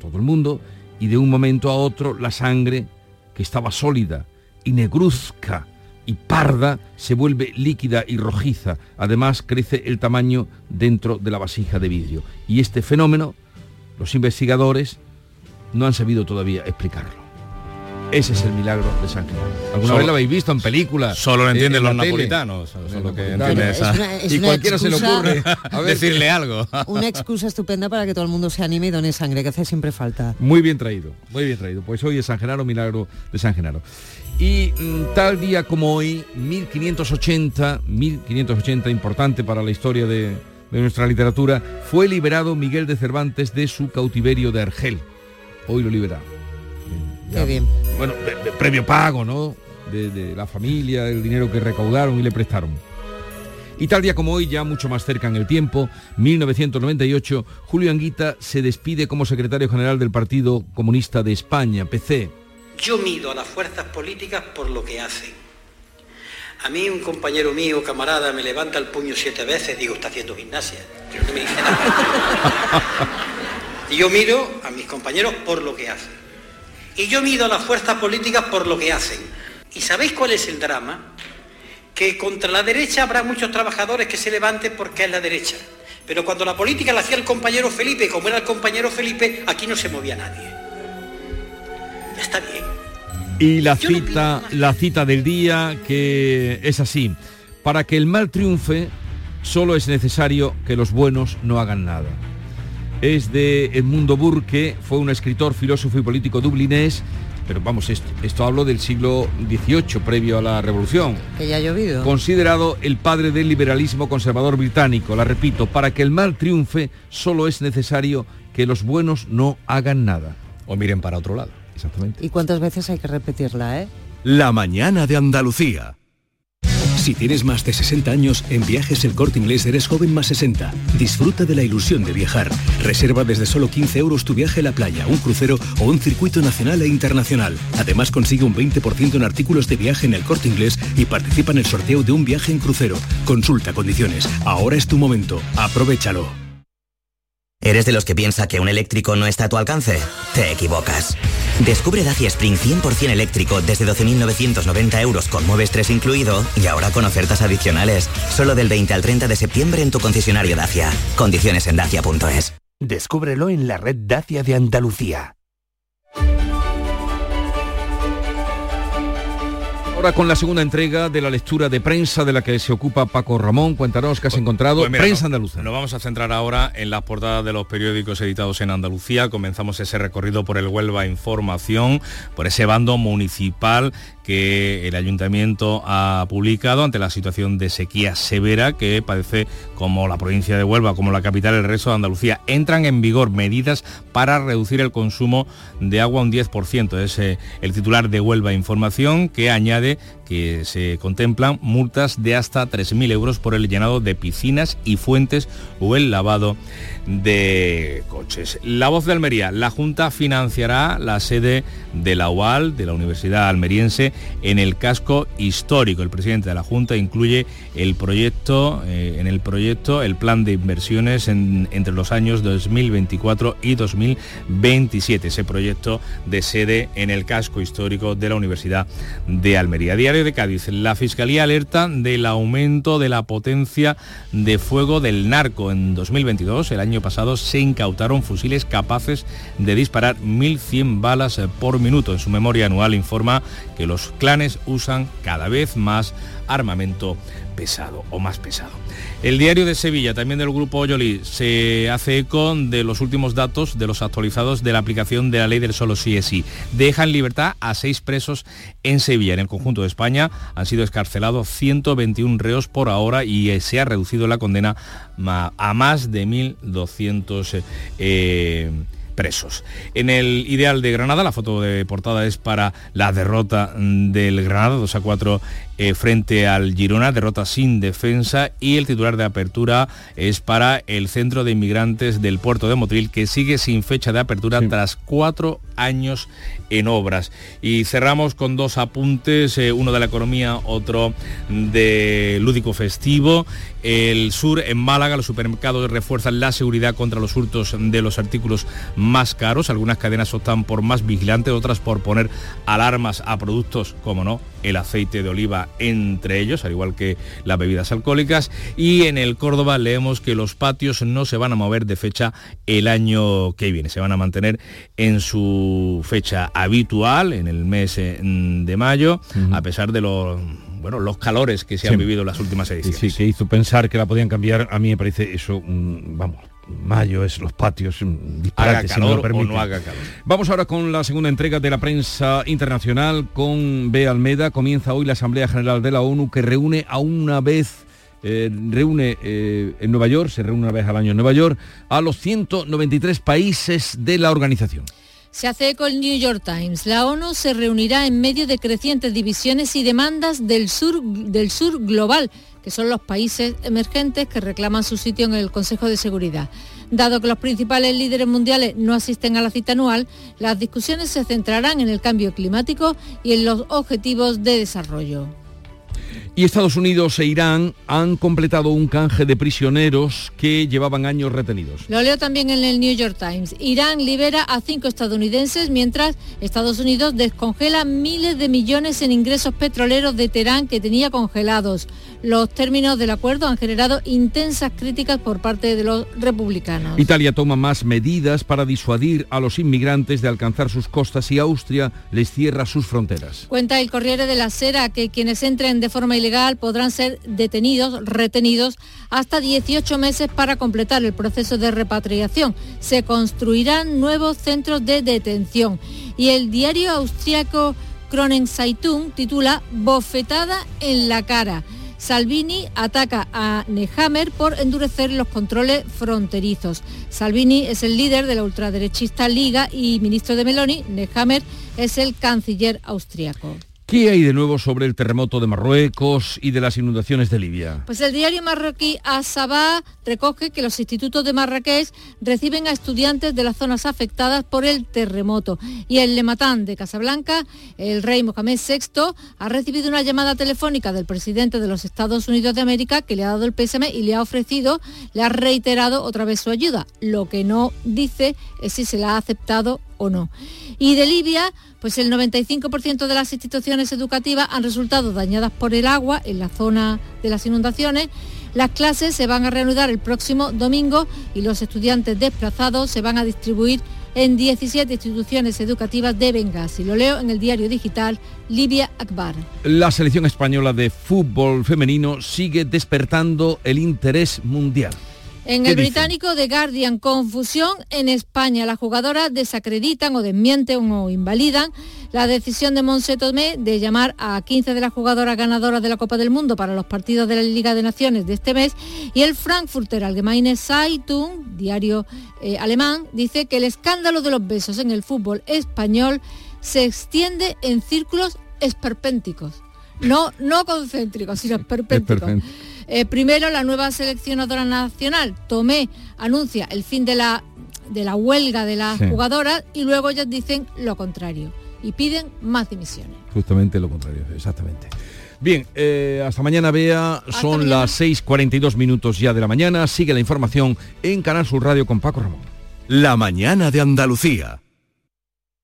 todo el mundo, y de un momento a otro la sangre, que estaba sólida y negruzca y parda, se vuelve líquida y rojiza. Además crece el tamaño dentro de la vasija de vidrio. Y este fenómeno, los investigadores no han sabido todavía explicarlo. Ese es el milagro de San Genaro. ¿Alguna Solo- vez lo habéis visto en película? Solo lo Eh, entienden en los napolitanos, solo que Claro. entiende esa- Es una- es y cualquiera se le ocurre a ver, decirle algo. Una excusa estupenda para que todo el mundo se anime y done sangre, que hace siempre falta. Muy bien traído, muy bien traído. Pues hoy es San Genaro, milagro de San Genaro. Y mm, tal día como hoy, 1580, 1580, importante para la historia de, de nuestra literatura, fue liberado Miguel de Cervantes de su cautiverio de Argel. Hoy lo libera. Qué bien. Bueno, de- de previo pago, ¿no? De, de la familia, el dinero que recaudaron y le prestaron. Y tal día como hoy, ya mucho más cerca en el tiempo, 1998, Julio Anguita se despide como secretario general del Partido Comunista de España, PC. Yo mido a las fuerzas políticas por lo que hacen. A mí un compañero mío, camarada, me levanta el puño siete veces, digo, está haciendo gimnasia. Pero no me dice nada. Y yo miro a mis compañeros por lo que hacen. Y yo mido a las fuerzas políticas por lo que hacen. ¿Y sabéis cuál es el drama? Que contra la derecha habrá muchos trabajadores que se levanten porque es la derecha. Pero cuando la política la hacía el compañero Felipe, como era el compañero Felipe, aquí no se movía nadie. Ya está bien. Y la cita, la cita del día que es así. Para que el mal triunfe, solo es necesario que los buenos no hagan nada. Es de Edmundo Burke, fue un escritor, filósofo y político dublinés, pero vamos, esto, esto hablo del siglo XVIII, previo a la Revolución. Que ya ha llovido. Considerado el padre del liberalismo conservador británico. La repito, para que el mal triunfe, solo es necesario que los buenos no hagan nada. O miren para otro lado. Exactamente. ¿Y cuántas veces hay que repetirla, eh? La mañana de Andalucía. Si tienes más de 60 años, en Viajes El Corte Inglés eres joven más 60. Disfruta de la ilusión de viajar. Reserva desde solo 15 euros tu viaje a la playa, un crucero o un circuito nacional e internacional. Además consigue un 20% en artículos de viaje en El Corte Inglés y participa en el sorteo de un viaje en crucero. Consulta condiciones. Ahora es tu momento. Aprovechalo. ¿Eres de los que piensa que un eléctrico no está a tu alcance? Te equivocas. Descubre Dacia Spring 100% eléctrico desde 12.990 euros con Mueves 3 incluido y ahora con ofertas adicionales. Solo del 20 al 30 de septiembre en tu concesionario Dacia. Condiciones en dacia.es. Descúbrelo en la red Dacia de Andalucía. Ahora con la segunda entrega de la lectura de prensa de la que se ocupa Paco Ramón. Cuéntanos qué has encontrado. Pues mira, prensa no- andaluza. Nos vamos a centrar ahora en las portadas de los periódicos editados en Andalucía. Comenzamos ese recorrido por el Huelva Información, por ese bando municipal que el ayuntamiento ha publicado ante la situación de sequía severa que padece como la provincia de Huelva, como la capital el resto de Andalucía. Entran en vigor medidas para reducir el consumo de agua un 10%. Es eh, el titular de Huelva Información que añade que se contemplan multas de hasta 3.000 euros por el llenado de piscinas y fuentes o el lavado de coches. La voz de Almería, la Junta financiará la sede de la UAL, de la Universidad Almeriense, en el casco histórico. El presidente de la Junta incluye el proyecto, eh, en el proyecto el plan de inversiones en- entre los años 2024 y 2027. Ese proyecto de sede en el casco histórico de la Universidad de Almería. Diario de Cádiz. La Fiscalía alerta del aumento de la potencia de fuego del narco. En 2022, el año pasado, se incautaron fusiles capaces de disparar 1.100 balas por minuto. En su memoria anual informa que los clanes usan cada vez más armamento pesado o más pesado. El diario de Sevilla, también del grupo Oyoli, se hace eco de los últimos datos de los actualizados de la aplicación de la ley del solo sí es sí. Deja en libertad a seis presos en Sevilla. En el conjunto de España han sido escarcelados 121 reos por ahora y eh, se ha reducido la condena a más de 1.200 eh, eh, presos. En el ideal de Granada, la foto de portada es para la derrota del Granada 2 a 4 eh, frente al Girona, derrota sin defensa y el titular de apertura es para el centro de inmigrantes del puerto de Motril que sigue sin fecha de apertura tras cuatro años en obras. Y cerramos con dos apuntes, eh, uno de la economía, otro de lúdico festivo. El sur en Málaga, los supermercados refuerzan la seguridad contra los hurtos de los artículos más caros. Algunas cadenas optan por más vigilantes, otras por poner alarmas a productos, como no, el aceite de oliva entre ellos, al igual que las bebidas alcohólicas. Y en el Córdoba leemos que los patios no se van a mover de fecha el año que viene, se van a mantener en su fecha habitual, en el mes eh, de mayo, a pesar de los bueno, los calores que se han Sí. vivido en las últimas ediciones. sí, que hizo pensar que la podían cambiar. A mí me parece eso, vamos, mayo es los patios, un disparate, Haga si me lo calor o permite. no haga calor. Vamos ahora con la segunda entrega de la prensa internacional con B. Almeda. Comienza hoy la Asamblea General de la ONU que reúne a una vez, eh, reúne eh, en Nueva York, se reúne una vez al año en Nueva York, a los 193 países de la organización. Se hace eco el New York Times. La ONU se reunirá en medio de crecientes divisiones y demandas del sur, del sur global, que son los países emergentes que reclaman su sitio en el Consejo de Seguridad. Dado que los principales líderes mundiales no asisten a la cita anual, las discusiones se centrarán en el cambio climático y en los objetivos de desarrollo. Y Estados Unidos e Irán han completado un canje de prisioneros que llevaban años retenidos. Lo leo también en el New York Times. Irán libera a cinco estadounidenses mientras Estados Unidos descongela miles de millones en ingresos petroleros de Teherán que tenía congelados. Los términos del acuerdo han generado intensas críticas por parte de los republicanos. Italia toma más medidas para disuadir a los inmigrantes de alcanzar sus costas y Austria les cierra sus fronteras. Cuenta el Corriere de la Sera que quienes entren de forma ilegal podrán ser detenidos, retenidos hasta 18 meses para completar el proceso de repatriación. Se construirán nuevos centros de detención. Y el diario austriaco Kronenzeitung titula Bofetada en la cara. Salvini ataca a Nehammer por endurecer los controles fronterizos. Salvini es el líder de la ultraderechista Liga y ministro de Meloni. Nehammer es el canciller austriaco. ¿Qué hay de nuevo sobre el terremoto de Marruecos y de las inundaciones de Libia? Pues el diario marroquí Asabah recoge que los institutos de Marrakech reciben a estudiantes de las zonas afectadas por el terremoto. Y el Lematán de Casablanca, el rey Mohamed VI, ha recibido una llamada telefónica del presidente de los Estados Unidos de América que le ha dado el pésame y le ha ofrecido, le ha reiterado otra vez su ayuda. Lo que no dice es si se la ha aceptado o no. Y de Libia, pues el 95% de las instituciones educativas han resultado dañadas por el agua en la zona de las inundaciones. Las clases se van a reanudar el próximo domingo y los estudiantes desplazados se van a distribuir en 17 instituciones educativas de Benghazi. Lo leo en el diario digital Libia Akbar. La selección española de fútbol femenino sigue despertando el interés mundial. En el británico The Guardian, confusión en España. Las jugadoras desacreditan o desmienten o invalidan la decisión de Monse Tomé de llamar a 15 de las jugadoras ganadoras de la Copa del Mundo para los partidos de la Liga de Naciones de este mes y el Frankfurter Allgemeine Zeitung, diario eh, alemán, dice que el escándalo de los besos en el fútbol español se extiende en círculos esperpénticos. No, no concéntricos, sino esperpénticos. Eh, primero, la nueva seleccionadora nacional, Tomé, anuncia el fin de la, de la huelga de las jugadoras y luego ellas dicen lo contrario y piden más dimisiones. Justamente lo contrario, exactamente. Bien, eh, hasta mañana, Bea. Son las 6.42 minutos ya de la mañana. Sigue la información en Canal Sur Radio con Paco Ramón. La mañana de Andalucía.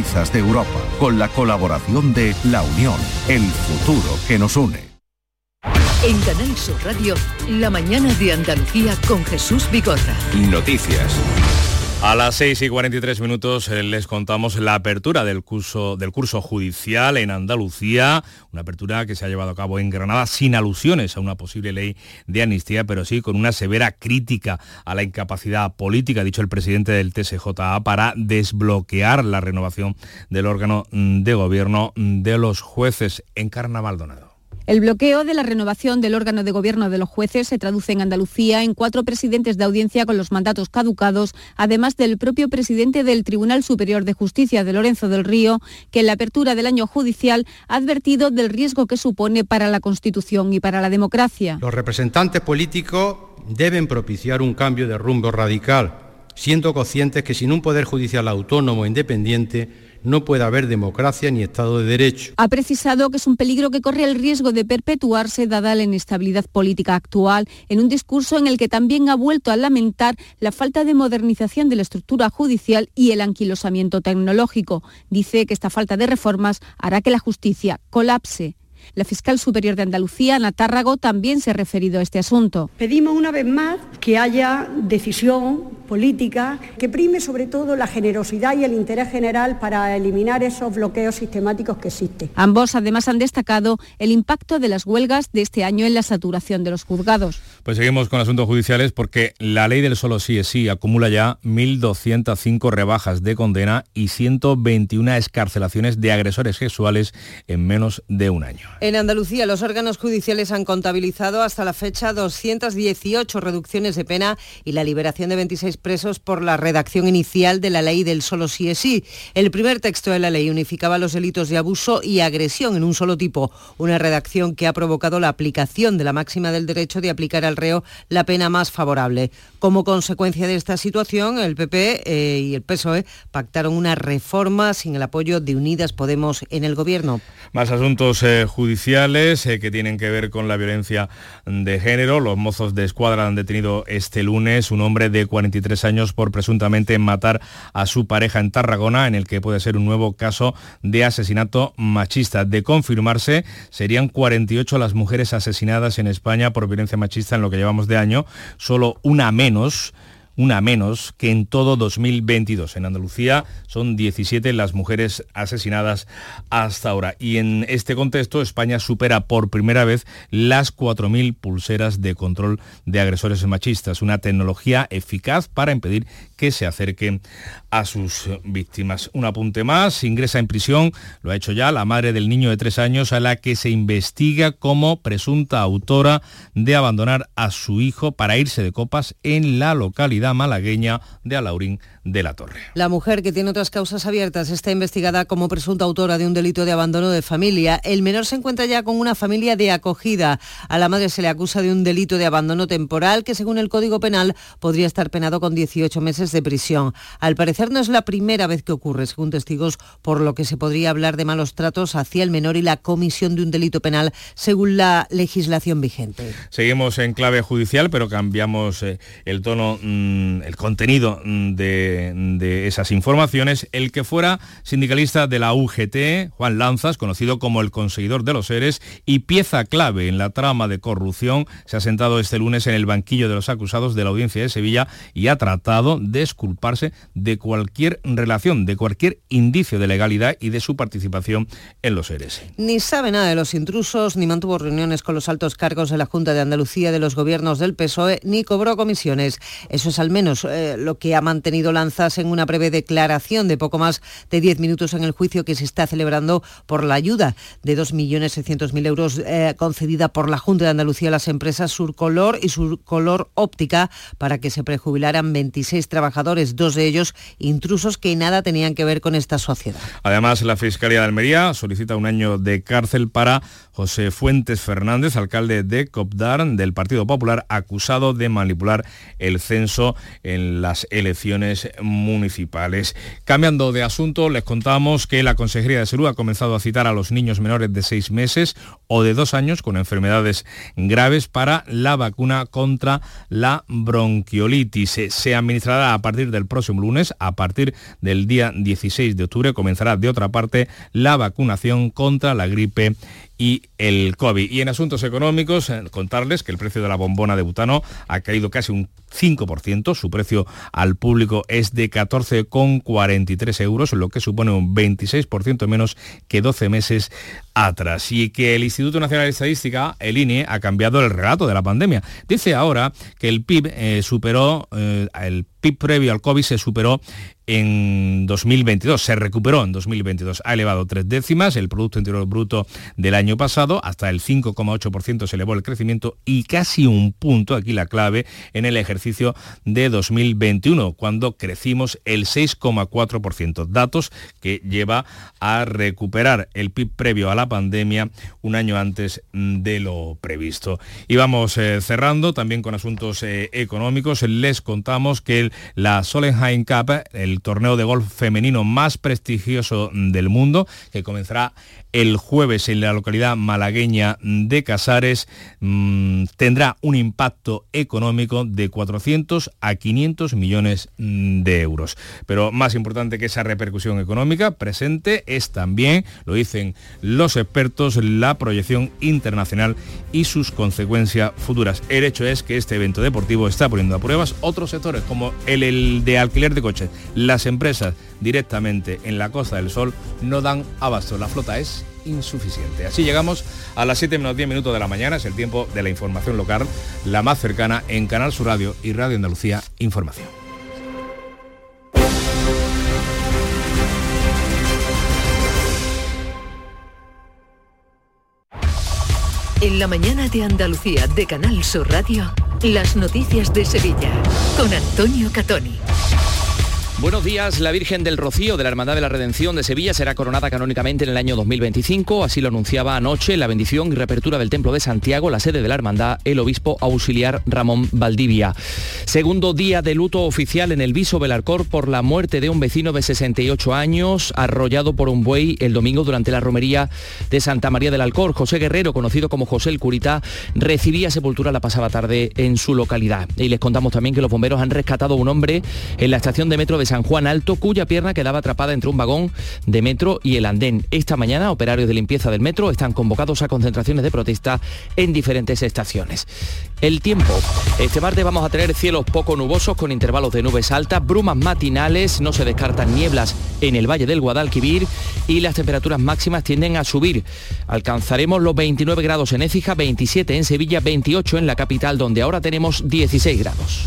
de Europa, con la colaboración de La Unión, el futuro que nos une. En Canal Sur Radio, la mañana de Andalucía con Jesús Bigorra. Noticias. A las 6 y 43 minutos eh, les contamos la apertura del curso, del curso judicial en Andalucía, una apertura que se ha llevado a cabo en Granada sin alusiones a una posible ley de amnistía, pero sí con una severa crítica a la incapacidad política, ha dicho el presidente del TSJA, para desbloquear la renovación del órgano mm, de gobierno de los jueces en Carnaval Donado. El bloqueo de la renovación del órgano de gobierno de los jueces se traduce en Andalucía en cuatro presidentes de audiencia con los mandatos caducados, además del propio presidente del Tribunal Superior de Justicia de Lorenzo del Río, que en la apertura del año judicial ha advertido del riesgo que supone para la Constitución y para la democracia. Los representantes políticos deben propiciar un cambio de rumbo radical, siendo conscientes que sin un poder judicial autónomo e independiente no puede haber democracia ni Estado de Derecho. Ha precisado que es un peligro que corre el riesgo de perpetuarse dada la inestabilidad política actual, en un discurso en el que también ha vuelto a lamentar la falta de modernización de la estructura judicial y el anquilosamiento tecnológico. Dice que esta falta de reformas hará que la justicia colapse. La fiscal superior de Andalucía, Ana Tárrago, también se ha referido a este asunto. Pedimos una vez más que haya decisión política que prime sobre todo la generosidad y el interés general para eliminar esos bloqueos sistemáticos que existen. Ambos además han destacado el impacto de las huelgas de este año en la saturación de los juzgados. Pues seguimos con asuntos judiciales porque la ley del solo sí es sí acumula ya 1.205 rebajas de condena y 121 escarcelaciones de agresores sexuales en menos de un año. En Andalucía, los órganos judiciales han contabilizado hasta la fecha 218 reducciones de pena y la liberación de 26 presos por la redacción inicial de la ley del solo sí es sí. El primer texto de la ley unificaba los delitos de abuso y agresión en un solo tipo, una redacción que ha provocado la aplicación de la máxima del derecho de aplicar al reo la pena más favorable. Como consecuencia de esta situación, el PP eh, y el PSOE pactaron una reforma sin el apoyo de Unidas Podemos en el gobierno. Más asuntos eh, judiciales eh, que tienen que ver con la violencia de género. Los mozos de escuadra han detenido este lunes un hombre de 43 años por presuntamente matar a su pareja en Tarragona, en el que puede ser un nuevo caso de asesinato machista. De confirmarse, serían 48 las mujeres asesinadas en España por violencia machista en lo que llevamos de año, solo una menos una menos que en todo 2022. En Andalucía son 17 las mujeres asesinadas hasta ahora. Y en este contexto, España supera por primera vez las 4.000 pulseras de control de agresores machistas, una tecnología eficaz para impedir que se acerquen a sus víctimas. Un apunte más, ingresa en prisión, lo ha hecho ya la madre del niño de tres años a la que se investiga como presunta autora de abandonar a su hijo para irse de copas en la localidad malagueña de Alaurín de la Torre. La mujer, que tiene otras causas abiertas, está investigada como presunta autora de un delito de abandono de familia. El menor se encuentra ya con una familia de acogida. A la madre se le acusa de un delito de abandono temporal que, según el Código Penal, podría estar penado con 18 meses de prisión. Al parecer no es la primera vez que ocurre, según testigos, por lo que se podría hablar de malos tratos hacia el menor y la comisión de un delito penal, según la legislación vigente. Seguimos en clave judicial, pero cambiamos eh, el tono, mm, el contenido mm, de esas informaciones, el que fuera sindicalista de la UGT, Juan Lanzas, conocido como el conseguidor de los seres y pieza clave en la trama de corrupción, se ha sentado este lunes en el banquillo de los acusados de la audiencia de Sevilla y ha tratado de esculparse de cualquier relación, de cualquier indicio de legalidad y de su participación en los seres. Ni sabe nada de los intrusos, ni mantuvo reuniones con los altos cargos de la Junta de Andalucía de los gobiernos del PSOE, ni cobró comisiones. Eso es al menos eh, lo que ha mantenido la en una breve declaración de poco más de 10 minutos en el juicio que se está celebrando por la ayuda de 2.600.000 euros eh, concedida por la Junta de Andalucía a las empresas Surcolor y Surcolor Óptica para que se prejubilaran 26 trabajadores, dos de ellos intrusos que nada tenían que ver con esta sociedad. Además, la Fiscalía de Almería solicita un año de cárcel para José Fuentes Fernández, alcalde de Copdar del Partido Popular, acusado de manipular el censo en las elecciones municipales. Cambiando de asunto, les contamos que la Consejería de Salud ha comenzado a citar a los niños menores de seis meses o de dos años con enfermedades graves para la vacuna contra la bronquiolitis. Se administrará a partir del próximo lunes, a partir del día 16 de octubre, comenzará de otra parte la vacunación contra la gripe y el COVID. Y en asuntos económicos, eh, contarles que el precio de la bombona de butano ha caído casi un 5%, su precio al público es de 14,43 euros, lo que supone un 26% menos que 12 meses atrás. Y que el Instituto Nacional de Estadística, el INE, ha cambiado el relato de la pandemia. Dice ahora que el PIB eh, superó, eh, el PIB previo al COVID se superó en 2022, se recuperó en 2022, ha elevado tres décimas el Producto Interior Bruto del año pasado, hasta el 5,8% se elevó el crecimiento y casi un punto, aquí la clave, en el ejercicio de 2021, cuando crecimos el 6,4%, datos que lleva a recuperar el PIB previo a la pandemia un año antes de lo previsto. Y vamos eh, cerrando también con asuntos eh, económicos, les contamos que el, la Solenheim Cup, el torneo de golf femenino más prestigioso del mundo, que comenzará el jueves en la localidad malagueña de Casares, mmm, tendrá un impacto económico de 400 a 500 millones mm, de euros. Pero más importante que esa repercusión económica presente es también, lo dicen los expertos, la proyección internacional y sus consecuencias futuras. El hecho es que este evento deportivo está poniendo a pruebas otros sectores como el de alquiler de coches. Las empresas directamente en la Costa del Sol no dan abasto. La flota es insuficiente. Así llegamos a las 7 menos 10 minutos de la mañana, es el tiempo de la información local, la más cercana en Canal Sur Radio y Radio Andalucía Información. En la mañana de Andalucía de Canal Sur Radio, las noticias de Sevilla con Antonio Catoni. Buenos días. La Virgen del Rocío de la Hermandad de la Redención de Sevilla será coronada canónicamente en el año 2025. Así lo anunciaba anoche la bendición y reapertura del Templo de Santiago, la sede de la Hermandad, el obispo auxiliar Ramón Valdivia. Segundo día de luto oficial en el Viso Belarcor por la muerte de un vecino de 68 años arrollado por un buey el domingo durante la romería de Santa María del Alcor. José Guerrero, conocido como José el Curita, recibía sepultura la pasada tarde en su localidad. Y les contamos también que los bomberos han rescatado a un hombre en la estación de metro de San Juan Alto, cuya pierna quedaba atrapada entre un vagón de metro y el andén. Esta mañana, operarios de limpieza del metro están convocados a concentraciones de protesta en diferentes estaciones. El tiempo. Este martes vamos a tener cielos poco nubosos con intervalos de nubes altas, brumas matinales, no se descartan nieblas en el Valle del Guadalquivir y las temperaturas máximas tienden a subir. Alcanzaremos los 29 grados en Écija, 27 en Sevilla, 28 en la capital, donde ahora tenemos 16 grados.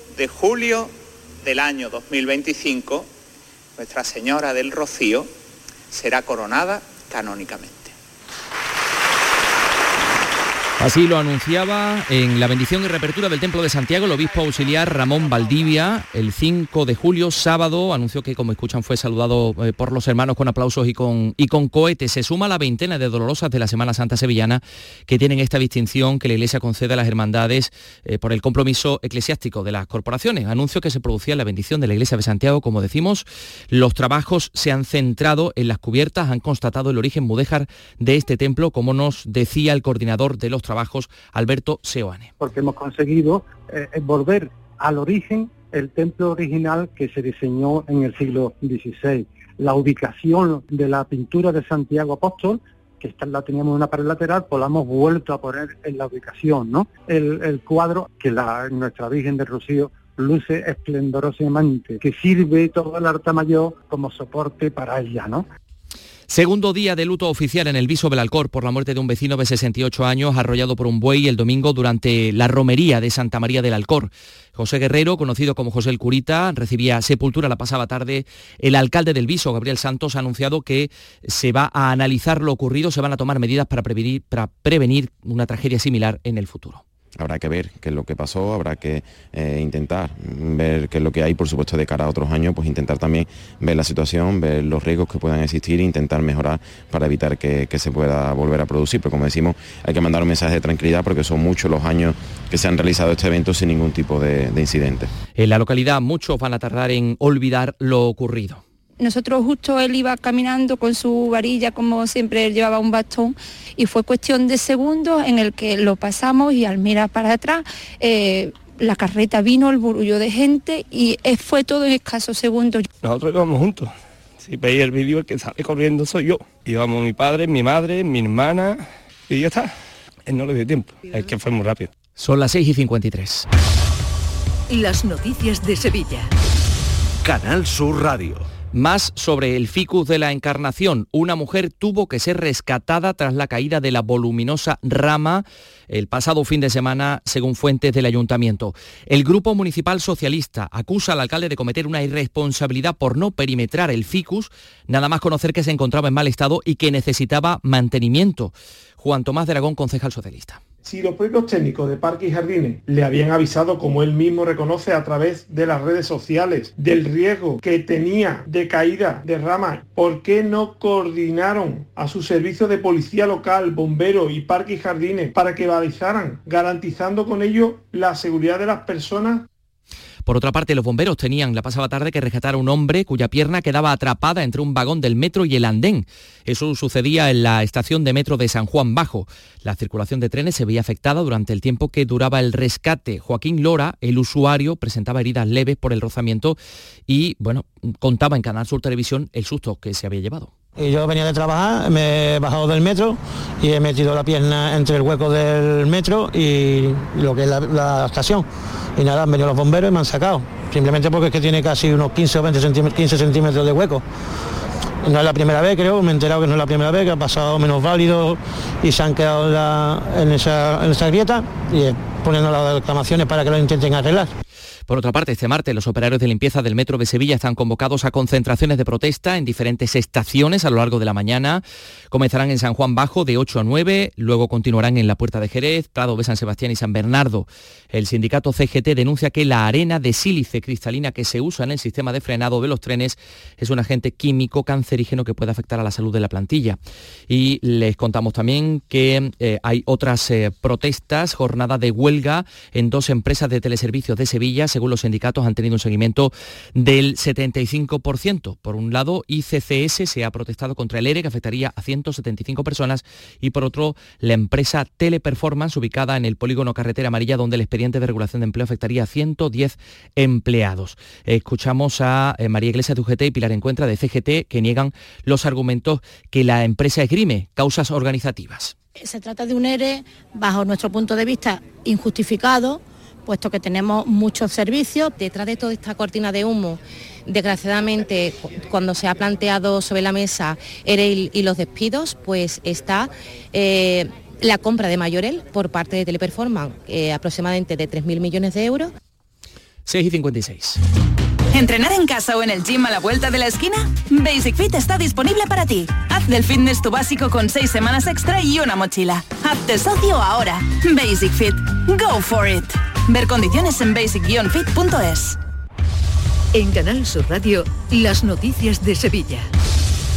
de julio del año 2025, Nuestra Señora del Rocío será coronada canónicamente. Así lo anunciaba en la bendición y reapertura del Templo de Santiago el obispo auxiliar Ramón Valdivia el 5 de julio, sábado, anunció que como escuchan fue saludado eh, por los hermanos con aplausos y con, y con cohetes. Se suma la veintena de dolorosas de la Semana Santa Sevillana que tienen esta distinción que la Iglesia concede a las hermandades eh, por el compromiso eclesiástico de las corporaciones. Anuncio que se producía la bendición de la Iglesia de Santiago, como decimos, los trabajos se han centrado en las cubiertas, han constatado el origen mudéjar de este templo, como nos decía el coordinador de los Alberto Seoane. Porque hemos conseguido eh, volver al origen el templo original que se diseñó en el siglo XVI. La ubicación de la pintura de Santiago Apóstol, que esta la teníamos en una pared lateral, pues la hemos vuelto a poner en la ubicación, ¿no? El, el cuadro que la, nuestra Virgen de Rocío luce esplendorosamente, que sirve todo el altar mayor como soporte para ella, ¿no? Segundo día de luto oficial en el Viso Belalcor por la muerte de un vecino de 68 años arrollado por un buey el domingo durante la romería de Santa María del Alcor. José Guerrero, conocido como José el Curita, recibía sepultura la pasada tarde. El alcalde del Viso, Gabriel Santos, ha anunciado que se va a analizar lo ocurrido, se van a tomar medidas para prevenir, para prevenir una tragedia similar en el futuro. Habrá que ver qué es lo que pasó, habrá que eh, intentar ver qué es lo que hay, por supuesto, de cara a otros años, pues intentar también ver la situación, ver los riesgos que puedan existir e intentar mejorar para evitar que, se pueda volver a producir. Pero como decimos, hay que mandar un mensaje de tranquilidad porque son muchos los años que se han realizado este evento sin ningún tipo de incidente. En la localidad muchos van a tardar en olvidar lo ocurrido nosotros justo él iba caminando con su varilla, como siempre él llevaba un bastón, y fue cuestión de segundos en el que lo pasamos y al mirar para atrás, eh, la carreta vino, el burullo de gente y fue todo en escasos segundos. Nosotros íbamos juntos. Si veis el vídeo, el que sale corriendo soy yo. Íbamos mi padre, mi madre, mi hermana y ya está. Él no le dio tiempo. Es que fue muy rápido. Son las 6 y 53. Las noticias de Sevilla. Canal Sur Radio. Más sobre el ficus de la Encarnación. Una mujer tuvo que ser rescatada tras la caída de la voluminosa rama el pasado fin de semana, según fuentes del ayuntamiento. El Grupo Municipal Socialista acusa al alcalde de cometer una irresponsabilidad por no perimetrar el ficus, nada más conocer que se encontraba en mal estado y que necesitaba mantenimiento. Juan Tomás de Aragón, concejal socialista. Si los propios técnicos de Parques y Jardines le habían avisado, como él mismo reconoce a través de las redes sociales, del riesgo que tenía de caída de ramas, ¿por qué no coordinaron a su servicio de policía local, bomberos y Parques y Jardines para que balizaran, garantizando con ello la seguridad de las personas por otra parte, los bomberos tenían la pasada tarde que rescatar a un hombre cuya pierna quedaba atrapada entre un vagón del metro y el andén. Eso sucedía en la estación de metro de San Juan Bajo. La circulación de trenes se veía afectada durante el tiempo que duraba el rescate. Joaquín Lora, el usuario, presentaba heridas leves por el rozamiento y, bueno, contaba en Canal Sur Televisión el susto que se había llevado. Y yo venía de trabajar, me he bajado del metro y he metido la pierna entre el hueco del metro y lo que es la, estación. Y nada, han venido los bomberos y me han sacado. Simplemente porque es que tiene casi unos 15 o 20 centímetros, 15 centímetros de hueco. No es la primera vez, creo, me he enterado que no es la primera vez, que ha pasado menos válido y se han quedado en, esa, en esa grieta y poniendo las reclamaciones para que lo intenten arreglar. Por otra parte, este martes los operarios de limpieza del Metro de Sevilla están convocados a concentraciones de protesta en diferentes estaciones a lo largo de la mañana. Comenzarán en San Juan Bajo de 8 a 9, luego continuarán en la Puerta de Jerez, Prado de San Sebastián y San Bernardo. El sindicato CGT denuncia que la arena de sílice cristalina que se usa en el sistema de frenado de los trenes es un agente químico cancerígeno que puede afectar a la salud de la plantilla. Y les contamos también que eh, hay otras eh, protestas, jornada de huelga en dos empresas de teleservicios de Sevilla los sindicatos, han tenido un seguimiento del 75%. Por un lado, ICCS se ha protestado contra el ERE, que afectaría a 175 personas, y por otro, la empresa Teleperformance, ubicada en el polígono Carretera Amarilla, donde el expediente de regulación de empleo afectaría a 110 empleados. Escuchamos a eh, María Iglesias de UGT y Pilar Encuentra de CGT, que niegan los argumentos que la empresa esgrime, causas organizativas. Se trata de un ERE, bajo nuestro punto de vista, injustificado, puesto que tenemos muchos servicios. Detrás de toda esta cortina de humo, desgraciadamente, cuando se ha planteado sobre la mesa ERE y los despidos, pues está eh, la compra de Mayorel por parte de Teleperformance, eh, aproximadamente de 3.000 millones de euros. 6 y 56. ¿Entrenar en casa o en el gym a la vuelta de la esquina? Basic Fit está disponible para ti. Haz del fitness tu básico con 6 semanas extra y una mochila. Hazte socio ahora. Basic Fit. Go for it. Ver condiciones en basic-fit.es. En Canal Sur Radio, las noticias de Sevilla.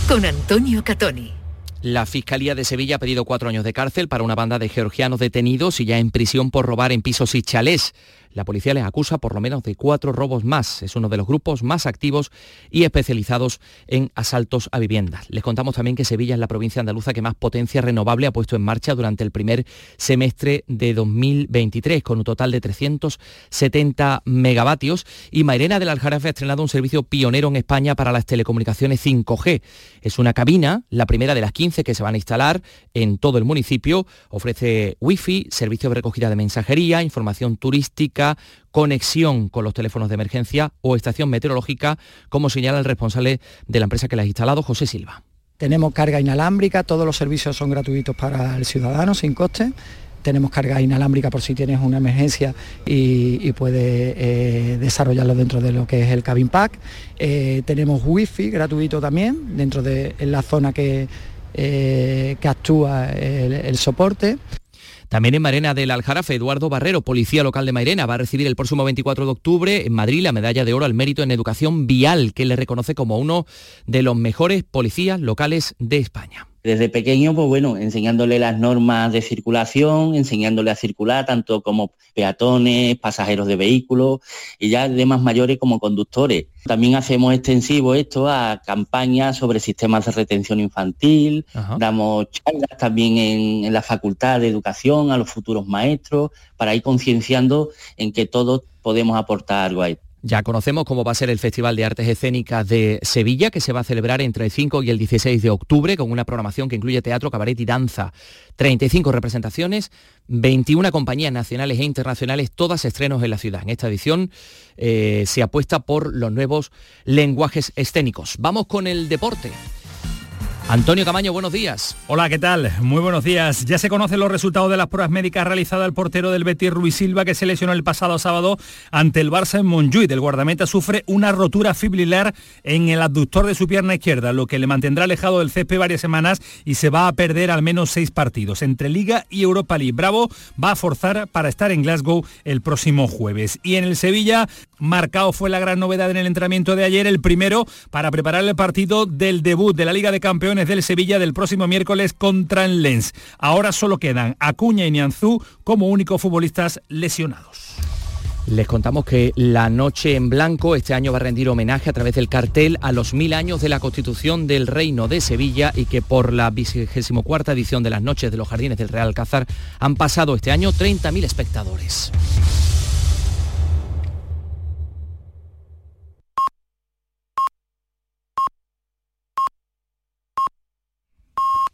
Con Antonio Catoni. La Fiscalía de Sevilla ha pedido cuatro años de cárcel para una banda de georgianos detenidos y ya en prisión por robar en pisos y chalés. La policía les acusa por lo menos de cuatro robos más. Es uno de los grupos más activos y especializados en asaltos a viviendas. Les contamos también que Sevilla es la provincia andaluza que más potencia renovable ha puesto en marcha durante el primer semestre de 2023, con un total de 370 megavatios. Y Mairena del Aljarafe ha estrenado un servicio pionero en España para las telecomunicaciones 5G. Es una cabina, la primera de las 15 que se van a instalar en todo el municipio. Ofrece wifi, servicio de recogida de mensajería, información turística, conexión con los teléfonos de emergencia o estación meteorológica, como señala el responsable de la empresa que la ha instalado, José Silva. Tenemos carga inalámbrica, todos los servicios son gratuitos para el ciudadano sin coste. Tenemos carga inalámbrica por si tienes una emergencia y, puedes eh, desarrollarlo dentro de lo que es el cabin pack. Eh, tenemos wifi gratuito también dentro de la zona que, eh, que actúa el soporte. También en Marena del Aljarafe, Eduardo Barrero, policía local de Mairena, va a recibir el próximo 24 de octubre en Madrid la medalla de oro al mérito en educación vial, que le reconoce como uno de los mejores policías locales de España. Desde pequeño, pues bueno, enseñándole las normas de circulación, enseñándole a circular tanto como peatones, pasajeros de vehículos y ya de más mayores como conductores. También hacemos extensivo esto a campañas sobre sistemas de retención infantil, damos charlas también en, en la Facultad de Educación a los futuros maestros para ir concienciando en que todos podemos aportar algo ahí. Ya conocemos cómo va a ser el Festival de Artes Escénicas de Sevilla, que se va a celebrar entre el 5 y el 16 de octubre, con una programación que incluye teatro, cabaret y danza. 35 representaciones, 21 compañías nacionales e internacionales, todas estrenos en la ciudad. En esta edición eh, se apuesta por los nuevos lenguajes escénicos. Vamos con el deporte. Antonio Camaño, buenos días. Hola, ¿qué tal? Muy buenos días. Ya se conocen los resultados de las pruebas médicas realizadas al portero del Betis Ruiz Silva que se lesionó el pasado sábado ante el Barça en Montjuic. El guardameta sufre una rotura fibrilar en el abductor de su pierna izquierda, lo que le mantendrá alejado del césped varias semanas y se va a perder al menos seis partidos entre Liga y Europa League. Bravo va a forzar para estar en Glasgow el próximo jueves. Y en el Sevilla, marcado fue la gran novedad en el entrenamiento de ayer, el primero para preparar el partido del debut de la Liga de Campeones del Sevilla del próximo miércoles contra el Lens. Ahora solo quedan Acuña y Nianzú como únicos futbolistas lesionados. Les contamos que la Noche en Blanco este año va a rendir homenaje a través del cartel a los mil años de la Constitución del Reino de Sevilla y que por la 24 edición de las Noches de los Jardines del Real Alcázar han pasado este año 30.000 espectadores.